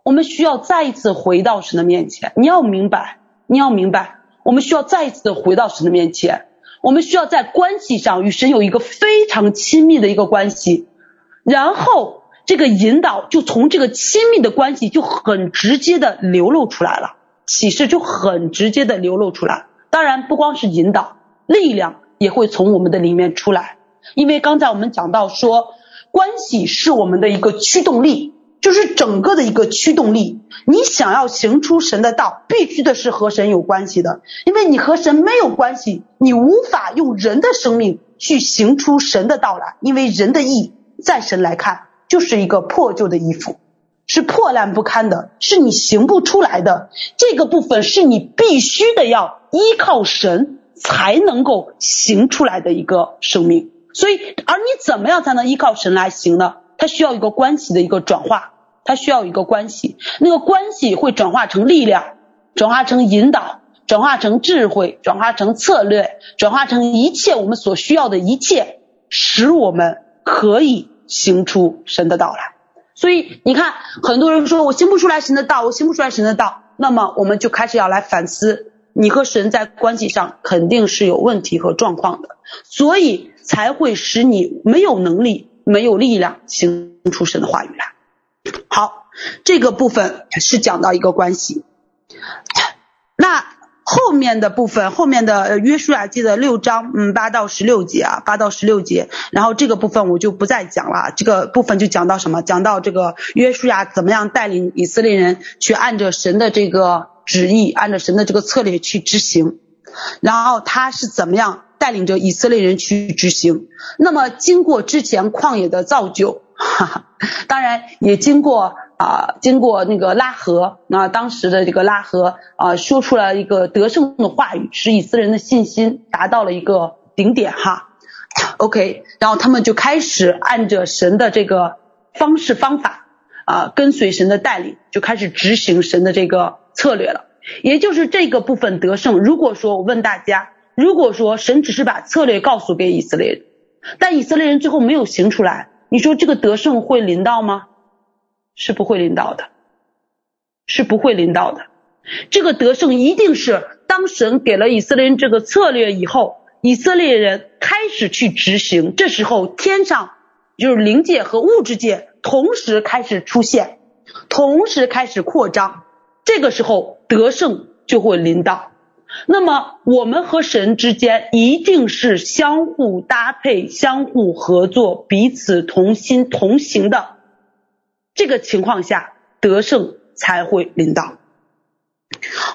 我们需要再一次回到神的面前。你要明白，你要明白，我们需要再一次的回到神的面前。我们需要在关系上与神有一个非常亲密的一个关系，然后这个引导就从这个亲密的关系就很直接的流露出来了，启示就很直接的流露出来。当然，不光是引导，力量也会从我们的里面出来。因为刚才我们讲到说，关系是我们的一个驱动力，就是整个的一个驱动力。你想要行出神的道，必须的是和神有关系的。因为你和神没有关系，你无法用人的生命去行出神的道来。因为人的义，在神来看，就是一个破旧的衣服，是破烂不堪的，是你行不出来的。这个部分是你必须的，要依靠神才能够行出来的一个生命。所以，而你怎么样才能依靠神来行呢？它需要一个关系的一个转化，它需要一个关系，那个关系会转化成力量，转化成引导，转化成智慧，转化成策略，转化成一切我们所需要的一切，使我们可以行出神的道来。所以你看，很多人说我行不出来神的道，我行不出来神的道，那么我们就开始要来反思，你和神在关系上肯定是有问题和状况的，所以。才会使你没有能力、没有力量行出神的话语来。好，这个部分是讲到一个关系。那后面的部分，后面的约书亚记的六章，嗯，八到十六节啊，八到十六节。然后这个部分我就不再讲了，这个部分就讲到什么？讲到这个约书亚怎么样带领以色列人去按着神的这个旨意，按照神的这个策略去执行。然后他是怎么样？带领着以色列人去执行，那么经过之前旷野的造就，哈哈，当然也经过啊，经过那个拉合，那当时的这个拉合啊，说出来一个得胜的话语，使以色列人的信心达到了一个顶点哈。OK，然后他们就开始按着神的这个方式方法啊，跟随神的带领，就开始执行神的这个策略了。也就是这个部分得胜。如果说我问大家，如果说神只是把策略告诉给以色列人，但以色列人最后没有行出来，你说这个得胜会临到吗？是不会临到的，是不会临到的。这个得胜一定是当神给了以色列人这个策略以后，以色列人开始去执行，这时候天上就是灵界和物质界同时开始出现，同时开始扩张，这个时候得胜就会临到。那么我们和神之间一定是相互搭配、相互合作、彼此同心同行的这个情况下，得胜才会领到。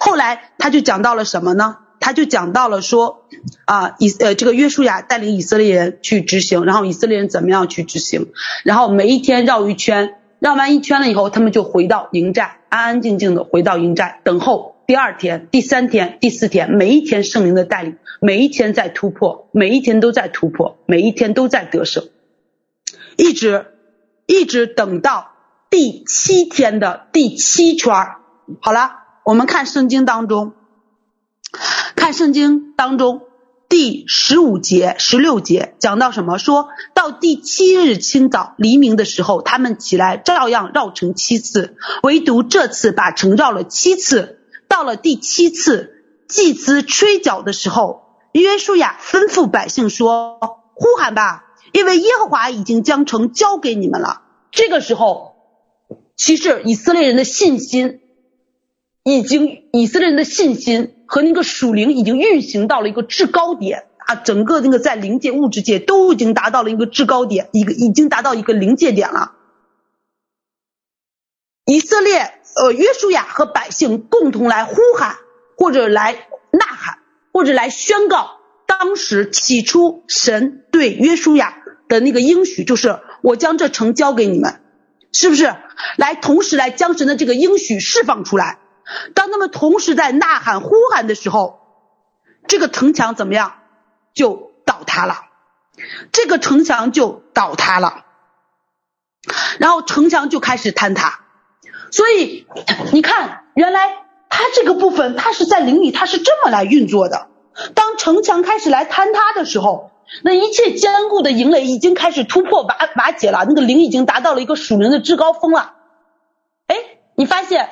后来他就讲到了什么呢？他就讲到了说啊，以呃这个约书亚带领以色列人去执行，然后以色列人怎么样去执行，然后每一天绕一圈，绕完一圈了以后，他们就回到营寨，安安静静的回到营寨等候。第二天、第三天、第四天，每一天圣灵的带领，每一天在突破，每一天都在突破，每一天都在得胜，一直一直等到第七天的第七圈。好了，我们看圣经当中，看圣经当中第十五节、十六节讲到什么？说到第七日清早黎明的时候，他们起来照样绕城七次，唯独这次把城绕了七次。到了第七次祭司吹角的时候，约书亚吩咐百姓说：“呼喊吧，因为耶和华已经将城交给你们了。”这个时候，其实以色列人的信心已经，以色列人的信心和那个属灵已经运行到了一个制高点啊！整个那个在灵界、物质界都已经达到了一个制高点，一个已经达到一个临界点了。以色列。呃，约书亚和百姓共同来呼喊，或者来呐喊，或者来宣告，当时起初神对约书亚的那个应许，就是我将这城交给你们，是不是？来，同时来将神的这个应许释放出来。当他们同时在呐喊呼喊的时候，这个城墙怎么样？就倒塌了。这个城墙就倒塌了，然后城墙就开始坍塌。所以你看，原来他这个部分，他是在灵里，他是这么来运作的。当城墙开始来坍塌的时候，那一切坚固的营垒已经开始突破瓦瓦解了，那个灵已经达到了一个属灵的至高峰了。哎，你发现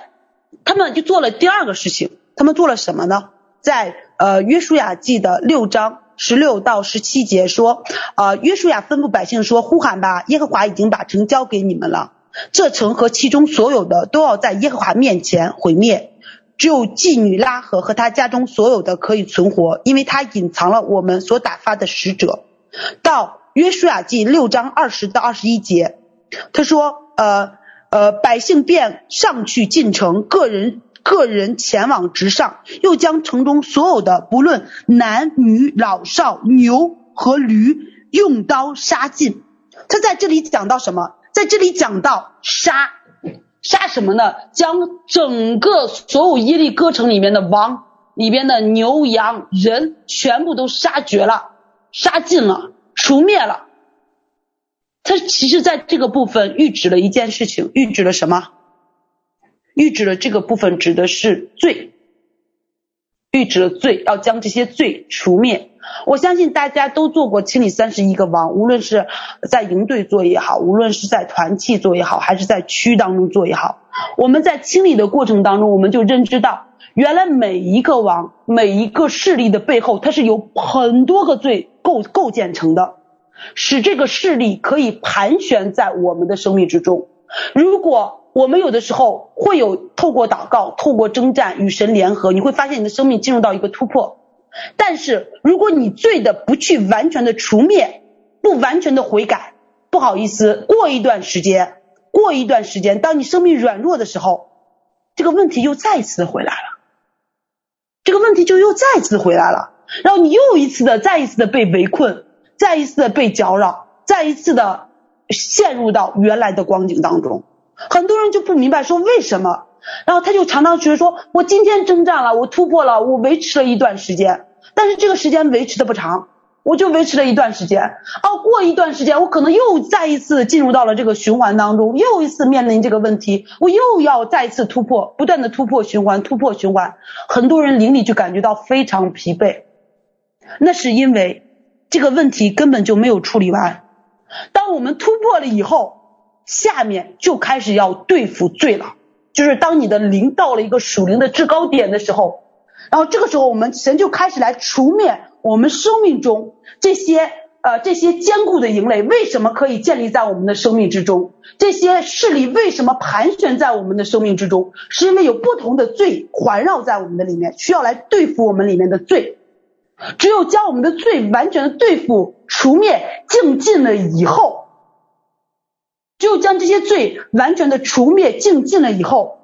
他们就做了第二个事情，他们做了什么呢？在呃约书亚记的六章十六到十七节说，呃约书亚吩咐百姓说：“呼喊吧，耶和华已经把城交给你们了。”这城和其中所有的都要在耶和华面前毁灭，只有妓女拉合和他家中所有的可以存活，因为他隐藏了我们所打发的使者。到约书亚记六章二十到二十一节，他说：呃呃，百姓便上去进城，个人个人前往直上，又将城中所有的不论男女老少牛和驴用刀杀尽。他在这里讲到什么？在这里讲到杀杀什么呢？将整个所有耶利哥城里面的王里边的牛羊人全部都杀绝了，杀尽了，除灭了。他其实在这个部分预指了一件事情，预指了什么？预指了这个部分指的是罪，预指了罪，要将这些罪除灭。我相信大家都做过清理三十一个王，无论是在营队做也好，无论是在团契做也好，还是在区当中做也好，我们在清理的过程当中，我们就认知到，原来每一个王，每一个势力的背后，它是由很多个罪构构建成的，使这个势力可以盘旋在我们的生命之中。如果我们有的时候会有透过祷告、透过征战与神联合，你会发现你的生命进入到一个突破。但是，如果你罪的不去完全的除灭，不完全的悔改，不好意思，过一段时间，过一段时间，当你生命软弱的时候，这个问题又再一次的回来了，这个问题就又再次回来了，然后你又一次的，再一次的被围困，再一次的被搅扰，再一次的陷入到原来的光景当中。很多人就不明白说为什么。然后他就常常觉得说，我今天征战了，我突破了，我维持了一段时间，但是这个时间维持的不长，我就维持了一段时间，哦，过一段时间，我可能又再一次进入到了这个循环当中，又一次面临这个问题，我又要再次突破，不断的突破循环，突破循环。很多人灵里就感觉到非常疲惫，那是因为这个问题根本就没有处理完。当我们突破了以后，下面就开始要对付罪了，就是当你的灵到了一个属灵的制高点的时候，然后这个时候我们神就开始来除灭。我们生命中这些呃这些坚固的营垒为什么可以建立在我们的生命之中？这些势力为什么盘旋在我们的生命之中？是因为有不同的罪环绕在我们的里面，需要来对付我们里面的罪。只有将我们的罪完全的对付、除灭、净尽了以后，只有将这些罪完全的除灭、净尽了以后，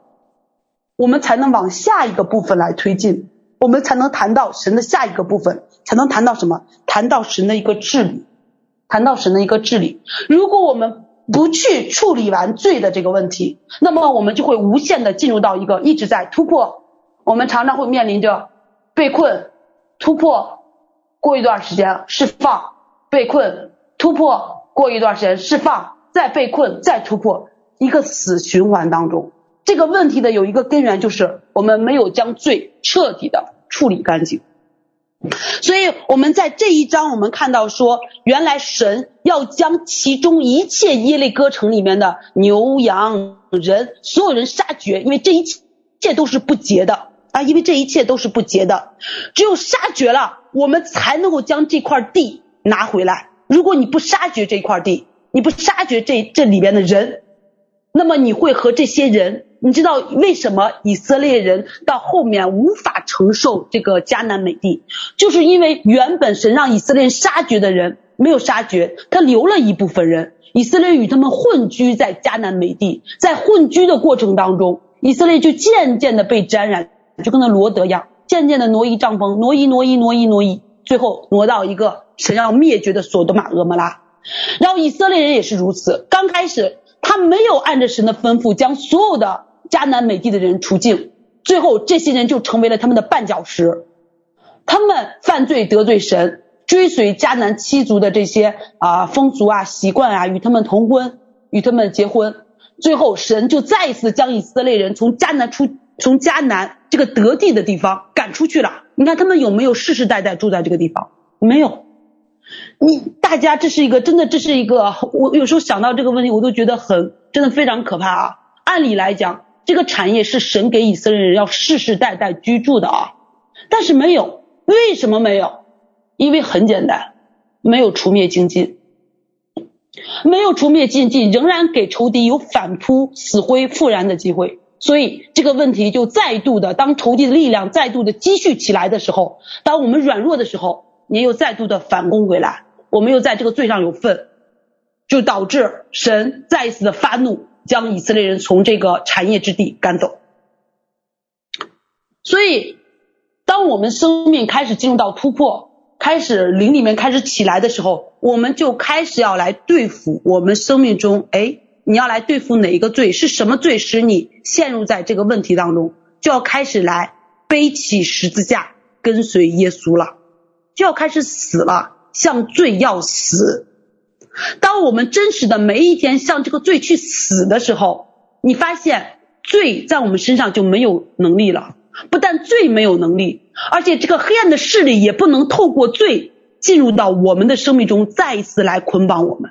我们才能往下一个部分来推进。我们才能谈到神的下一个部分，才能谈到什么？谈到神的一个治理，谈到神的一个治理。如果我们不去处理完罪的这个问题，那么我们就会无限的进入到一个一直在突破。我们常常会面临着被困、突破，过一段时间释放，被困、突破，过一段时间释放，再被困，再突破，一个死循环当中。这个问题的有一个根源，就是我们没有将罪彻底的处理干净。所以我们在这一章，我们看到说，原来神要将其中一切耶利哥城里面的牛羊人，所有人杀绝，因为这一切都是不洁的啊，因为这一切都是不洁的，只有杀绝了，我们才能够将这块地拿回来。如果你不杀绝这块地，你不杀绝这这里边的人，那么你会和这些人。你知道为什么以色列人到后面无法承受这个迦南美地？就是因为原本神让以色列人杀绝的人没有杀绝，他留了一部分人，以色列与他们混居在迦南美地，在混居的过程当中，以色列就渐渐的被沾染，就跟那罗德一样，渐渐的挪移帐篷，挪移挪移挪移挪移，最后挪到一个神要灭绝的所多玛、俄摩拉。然后以色列人也是如此，刚开始他没有按着神的吩咐将所有的。迦南美地的人除尽，最后这些人就成为了他们的绊脚石。他们犯罪得罪神，追随迦南七族的这些啊风俗啊习惯啊，与他们同婚，与他们结婚。最后神就再一次将以色列人从迦南出，从迦南这个得地的地方赶出去了。你看他们有没有世世代代住在这个地方？没有。你大家这是一个真的，这是一个我有时候想到这个问题，我都觉得很真的非常可怕啊。按理来讲。这个产业是神给以色列人要世世代代居住的啊，但是没有，为什么没有？因为很简单，没有除灭净尽，没有除灭净尽，仍然给仇敌有反扑、死灰复燃的机会。所以这个问题就再度的，当仇敌的力量再度的积蓄起来的时候，当我们软弱的时候，你又再度的反攻回来，我们又在这个罪上有份，就导致神再一次的发怒。将以色列人从这个产业之地赶走，所以当我们生命开始进入到突破，开始灵里面开始起来的时候，我们就开始要来对付我们生命中，哎，你要来对付哪一个罪？是什么罪使你陷入在这个问题当中？就要开始来背起十字架跟随耶稣了，就要开始死了，向罪要死。当我们真实的每一天向这个罪去死的时候，你发现罪在我们身上就没有能力了。不但罪没有能力，而且这个黑暗的势力也不能透过罪进入到我们的生命中，再一次来捆绑我们。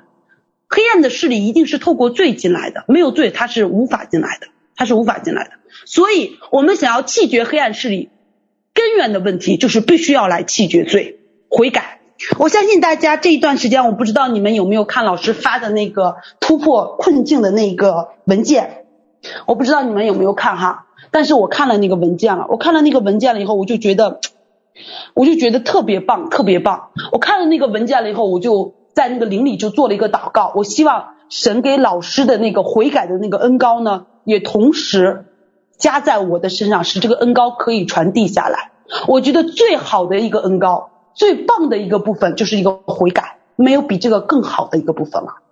黑暗的势力一定是透过罪进来的，没有罪它是无法进来的，它是无法进来的。所以，我们想要弃绝黑暗势力，根源的问题就是必须要来弃绝罪，悔改。我相信大家这一段时间，我不知道你们有没有看老师发的那个突破困境的那个文件，我不知道你们有没有看哈，但是我看了那个文件了，我看了那个文件了以后，我就觉得，我就觉得特别棒，特别棒。我看了那个文件了以后，我就在那个灵里就做了一个祷告，我希望神给老师的那个悔改的那个恩膏呢，也同时加在我的身上，使这个恩膏可以传递下来。我觉得最好的一个恩膏。最棒的一个部分就是一个悔改，没有比这个更好的一个部分了。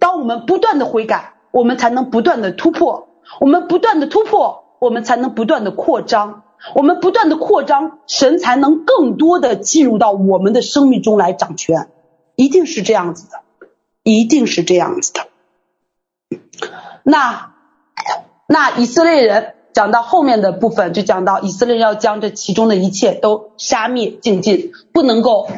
当我们不断的悔改，我们才能不断的突破；我们不断的突破，我们才能不断的扩张。我们不断的扩张，神才能更多的进入到我们的生命中来掌权，一定是这样子的，一定是这样子的。那那以色列人讲到后面的部分，就讲到以色列要将这其中的一切都杀灭净尽，不能够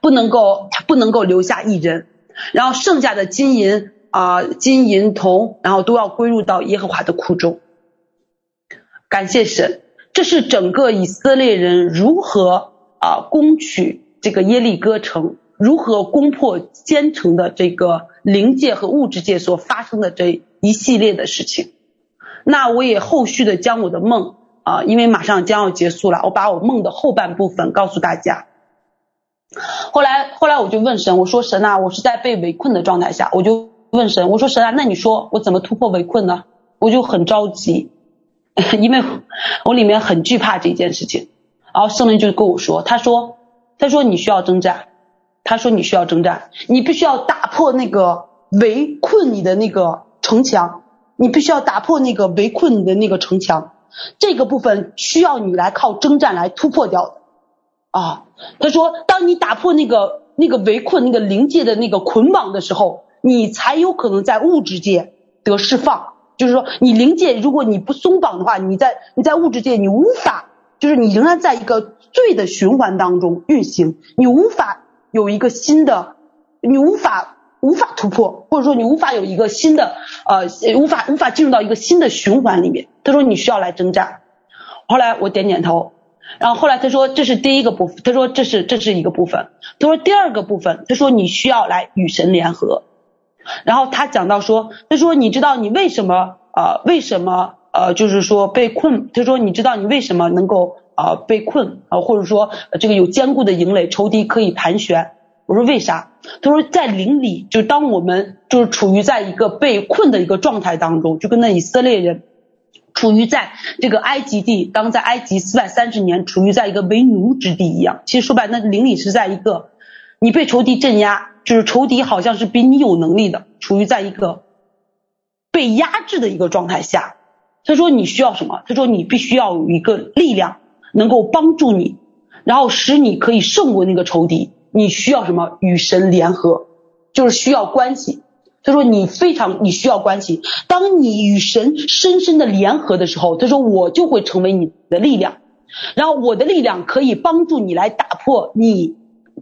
不能够不能够留下一人，然后剩下的金银啊、金银铜，然后都要归入到耶和华的库中。感谢神，这是整个以色列人如何啊、攻取这个耶利哥城，如何攻破坚城的这个灵界和物质界所发生的这一系列的事情。那我也后续的将我的梦啊、因为马上将要结束了，我把我梦的后半部分告诉大家。后来后来我就问神，我说神啊，我是在被围困的状态下，我就问神，我说神啊，那你说我怎么突破围困呢？我就很着急。因为我里面很惧怕这件事情，然后圣灵就跟我说，他说，他说你需要征战，他说你需要征战，你必须要打破那个围困你的那个城墙，你必须要打破那个围困你的那个城墙，这个部分需要你来靠征战来突破掉的啊。他说，当你打破那个那个围困那个灵界的那个捆绑的时候，你才有可能在物质界得释放。就是说，你灵界如果你不松绑的话，你在你在物质界你无法，就是你仍然在一个罪的循环当中运行，你无法有一个新的，你无法无法突破，或者说你无法有一个新的呃，无法无法进入到一个新的循环里面。他说你需要来征战，后来我点点头，然后后来他说这是第一个部分，他说这是这是一个部分，他说第二个部分，他说你需要来与神联合。然后他讲到说，他说你知道你为什么呃为什么呃就是说被困？他说你知道你为什么能够呃被困啊、呃？或者说这个有坚固的营垒，仇敌可以盘旋？我说为啥？他说在灵里，就当我们就是处于在一个被困的一个状态当中，就跟那以色列人处于在这个埃及地，当在埃及四百三十年处于在一个为奴之地一样。其实说白，那灵里是在一个你被仇敌镇压。就是仇敌好像是比你有能力的，处于在一个被压制的一个状态下。他说你需要什么？他说你必须要有一个力量能够帮助你，然后使你可以胜过那个仇敌。你需要什么？与神联合，就是需要关系。他说你非常你需要关系。当你与神深深的联合的时候，他说我就会成为你的力量，然后我的力量可以帮助你来打破你。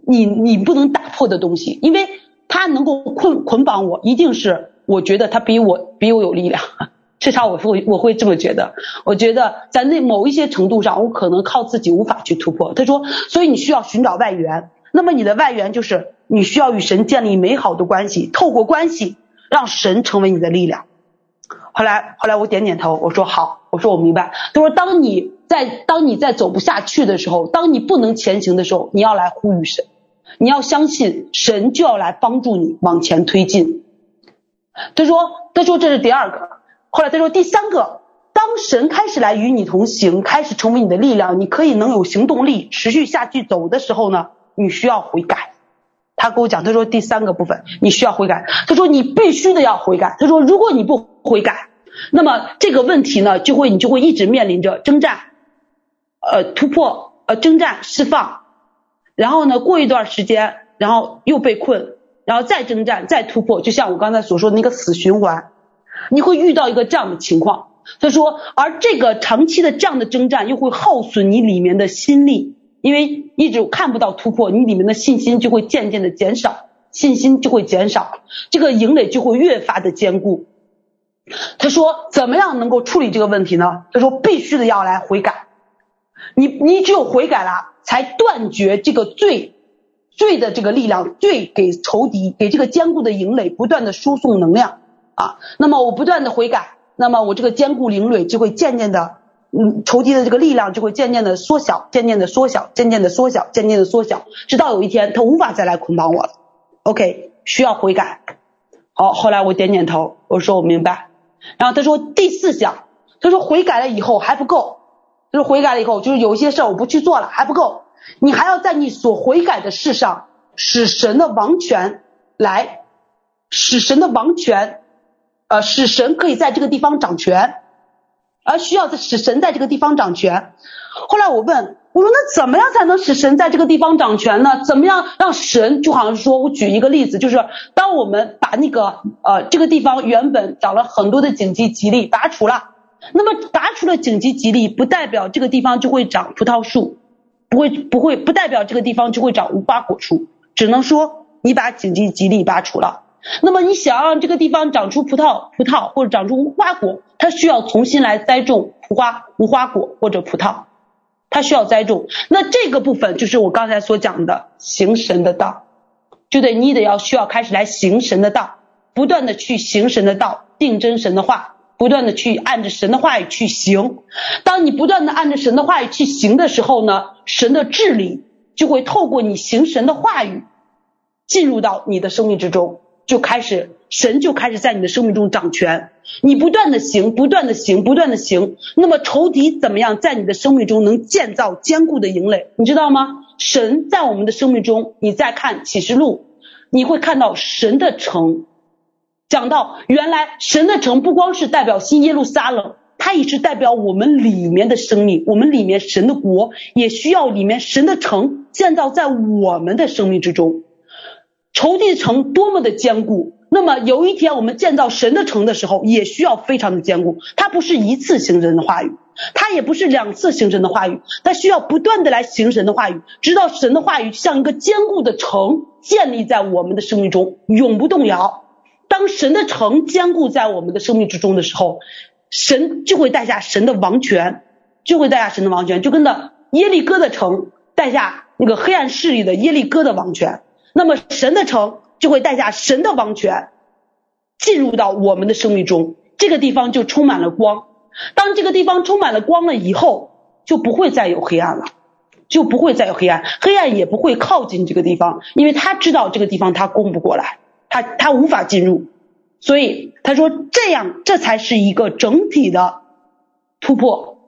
你你不能打破的东西，因为他能够捆捆绑我，一定是我觉得他比我比我有力量，至少我会我会这么觉得。我觉得在那某一些程度上，我可能靠自己无法去突破。他说，所以你需要寻找外援，那么你的外援就是你需要与神建立美好的关系，透过关系让神成为你的力量。后来后来我点点头，我说好，我说我明白。他说，当你在当你在走不下去的时候，当你不能前行的时候，你要来呼吁神。你要相信神就要来帮助你往前推进。他说：“他说这是第二个。后来他说第三个，当神开始来与你同行，开始成为你的力量，你可以能有行动力，持续下去走的时候呢，你需要悔改。他跟我讲，他说第三个部分你需要悔改。他说你必须的要悔改。他说如果你不悔改，那么这个问题呢就会你就会一直面临着征战，呃突破，呃征战释放。”然后呢，过一段时间，然后又被困，然后再征战，再突破，就像我刚才所说的那个死循环，你会遇到一个这样的情况。他说，而这个长期的这样的征战又会耗损你里面的心力，因为一直看不到突破，你里面的信心就会渐渐的减少，信心就会减少，这个营垒就会越发的坚固。他说，怎么样能够处理这个问题呢？他说，必须的要来悔改，你你只有悔改了。才断绝这个罪，罪的这个力量，罪给仇敌，给这个坚固的营垒不断的输送能量啊。那么我不断的悔改，那么我这个坚固营垒就会渐渐的，嗯，仇敌的这个力量就会渐渐的缩小，渐渐的缩小，渐渐的缩小，渐渐的缩小，直到有一天他无法再来捆绑我了。OK，需要悔改。好，后来我点点头，我说我明白。然后他说第四项，他说悔改了以后还不够。就是悔改了以后，就是有一些事儿我不去做了还不够，你还要在你所悔改的事上，使神的王权来，使神的王权，呃，使神可以在这个地方掌权。而需要使神在这个地方掌权。后来我问，我说那怎么样才能使神在这个地方掌权呢？怎么样让神就好像说，我举一个例子，就是当我们把那个呃这个地方原本长了很多的荆棘蒺藜拔除了，那么拔除了荆棘蒺藜，不代表这个地方就会长葡萄树，不会不会不代表这个地方就会长无花果树，只能说你把荆棘蒺藜拔除了。那么你想让这个地方长出葡萄、葡萄或者长出无花果，它需要重新来栽种无花、无花果或者葡萄，它需要栽种。那这个部分就是我刚才所讲的行神的道，就得你得要需要开始来行神的道，不断的去行神的道，定真神的话，不断的去按着神的话语去行。当你不断的按着神的话语去行的时候呢，神的治理就会透过你行神的话语进入到你的生命之中。就开始，神就开始在你的生命中掌权。你不断的行，不断的行，不断的行。那么仇敌怎么样在你的生命中能建造坚固的营垒？你知道吗？神在我们的生命中，你再看启示录，你会看到神的城。讲到原来神的城不光是代表新耶路撒冷，它也是代表我们里面的生命，我们里面神的国也需要里面神的城建造在我们的生命之中。仇敌城多么的坚固，那么有一天我们建造神的城的时候，也需要非常的坚固。它不是一次行神的话语，它也不是两次行神的话语，它需要不断的来行神的话语，直到神的话语像一个坚固的城建立在我们的生命中，永不动摇。当神的城坚固在我们的生命之中的时候，神就会带下神的王权，就会带下神的王权，就跟那耶利哥的城带下那个黑暗势力的耶利哥的王权。那么神的城就会带下神的王权，进入到我们的生命中，这个地方就充满了光。当这个地方充满了光了以后，就不会再有黑暗了，就不会再有黑暗，黑暗也不会靠近这个地方，因为他知道这个地方他攻不过来，他他无法进入。所以他说这样，这才是一个整体的突破，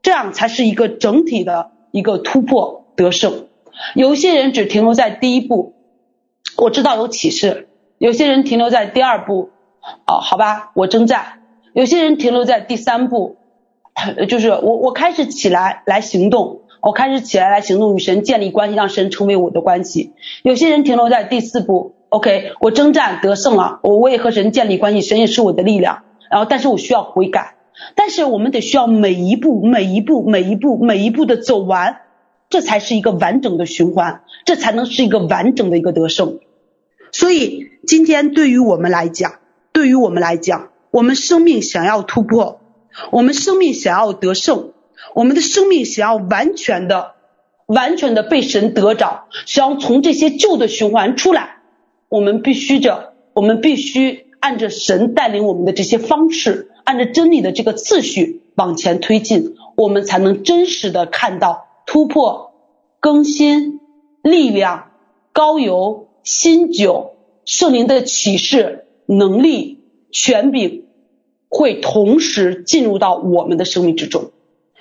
这样才是一个整体的一个突破得胜。有些人只停留在第一步。我知道有启示，有些人停留在第二步，哦，好吧，我征战；有些人停留在第三步，就是我我开始起来来行动，我开始起来来行动，与神建立关系，让神成为我的关系。有些人停留在第四步，OK，我征战得胜了，我我也和神建立关系，神也是我的力量。然后，但是我需要悔改，但是我们得需要每一步、每一步、每一步、每一步的走完，这才是一个完整的循环，这才能是一个完整的一个得胜。所以今天对于我们来讲，对于我们来讲，我们生命想要突破，我们生命想要得胜，我们的生命想要完全的、完全的被神得着，想要从这些旧的循环出来，我们必须着，我们必须按着神带领我们的这些方式，按照真理的这个次序往前推进，我们才能真实的看到突破、更新、力量、高油。新酒，圣灵的启示、能力、权柄会同时进入到我们的生命之中，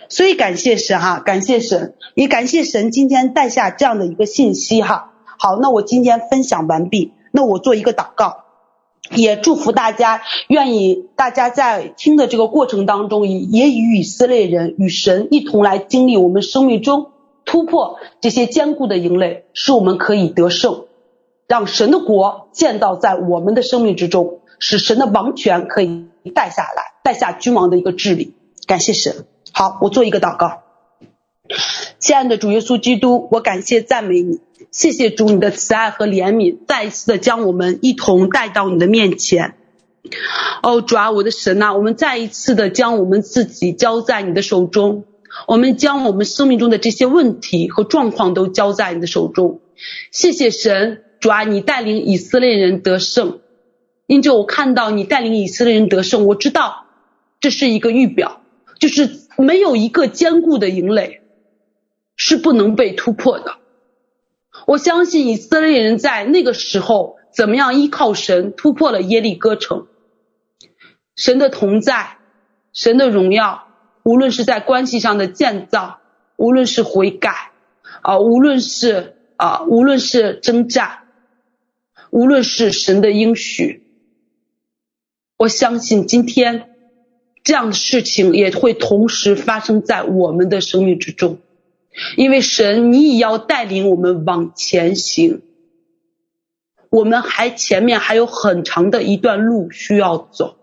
所以感谢神哈，感谢神，也感谢神今天带下这样的一个信息哈。好，那我今天分享完毕，那我做一个祷告，也祝福大家，愿意大家在听的这个过程当中，也与以色列人与神一同来经历我们生命中突破这些坚固的营垒，使我们可以得胜。让神的国建造在我们的生命之中，使神的王权可以带下来，带下君王的一个治理。感谢神。好，我做一个祷告。亲爱的主耶稣基督，我感谢赞美你，谢谢主你的慈爱和怜悯，再一次的将我们一同带到你的面前。哦，主啊，我的神呐，我们再一次的将我们自己交在你的手中，我们将我们生命中的这些问题和状况都交在你的手中。谢谢神。主啊，你带领以色列人得胜，因着我看到你带领以色列人得胜，我知道这是一个预表，就是没有一个坚固的营垒是不能被突破的。我相信以色列人在那个时候怎么样依靠神突破了耶利哥城，神的同在，神的荣耀，无论是在关系上的建造，无论是悔改啊，无论是啊，无论是征战。无论是神的应许，我相信今天这样的事情也会同时发生在我们的生命之中，因为神，你也要带领我们往前行。我们还前面还有很长的一段路需要走，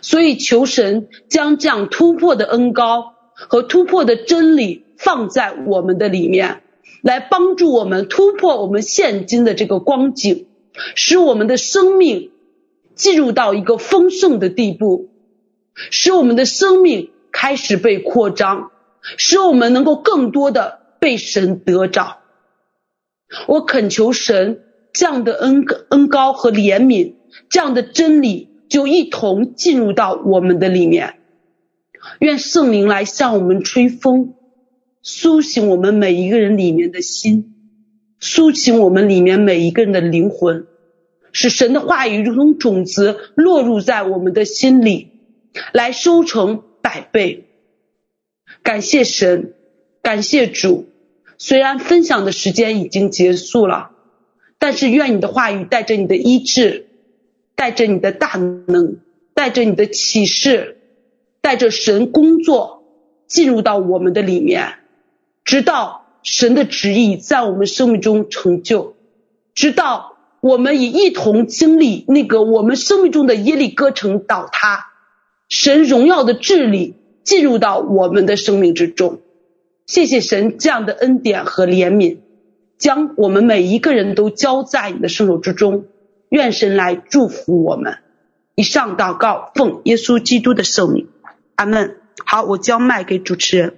所以求神将这样突破的恩膏和突破的真理放在我们的里面，来帮助我们突破我们现今的这个光景，使我们的生命进入到一个丰盛的地步，使我们的生命开始被扩张，使我们能够更多的被神得着。我恳求神。这样的恩恩高和怜悯，这样的真理就一同进入到我们的里面。愿圣灵来向我们吹风，苏醒我们每一个人里面的心，苏醒我们里面每一个人的灵魂，使神的话语如同种子落入在我们的心里，来收成百倍。感谢神，感谢主。虽然分享的时间已经结束了。但是，愿你的话语带着你的医治，带着你的大能，带着你的启示，带着神工作进入到我们的里面，直到神的旨意在我们生命中成就，直到我们也一同经历那个我们生命中的耶利哥城倒塌，神荣耀的治理进入到我们的生命之中。谢谢神这样的恩典和怜悯。将我们每一个人都交在你的圣手之中，愿神来祝福我们。以上祷告奉耶稣基督的圣名，阿门。好，我将麦给主持人。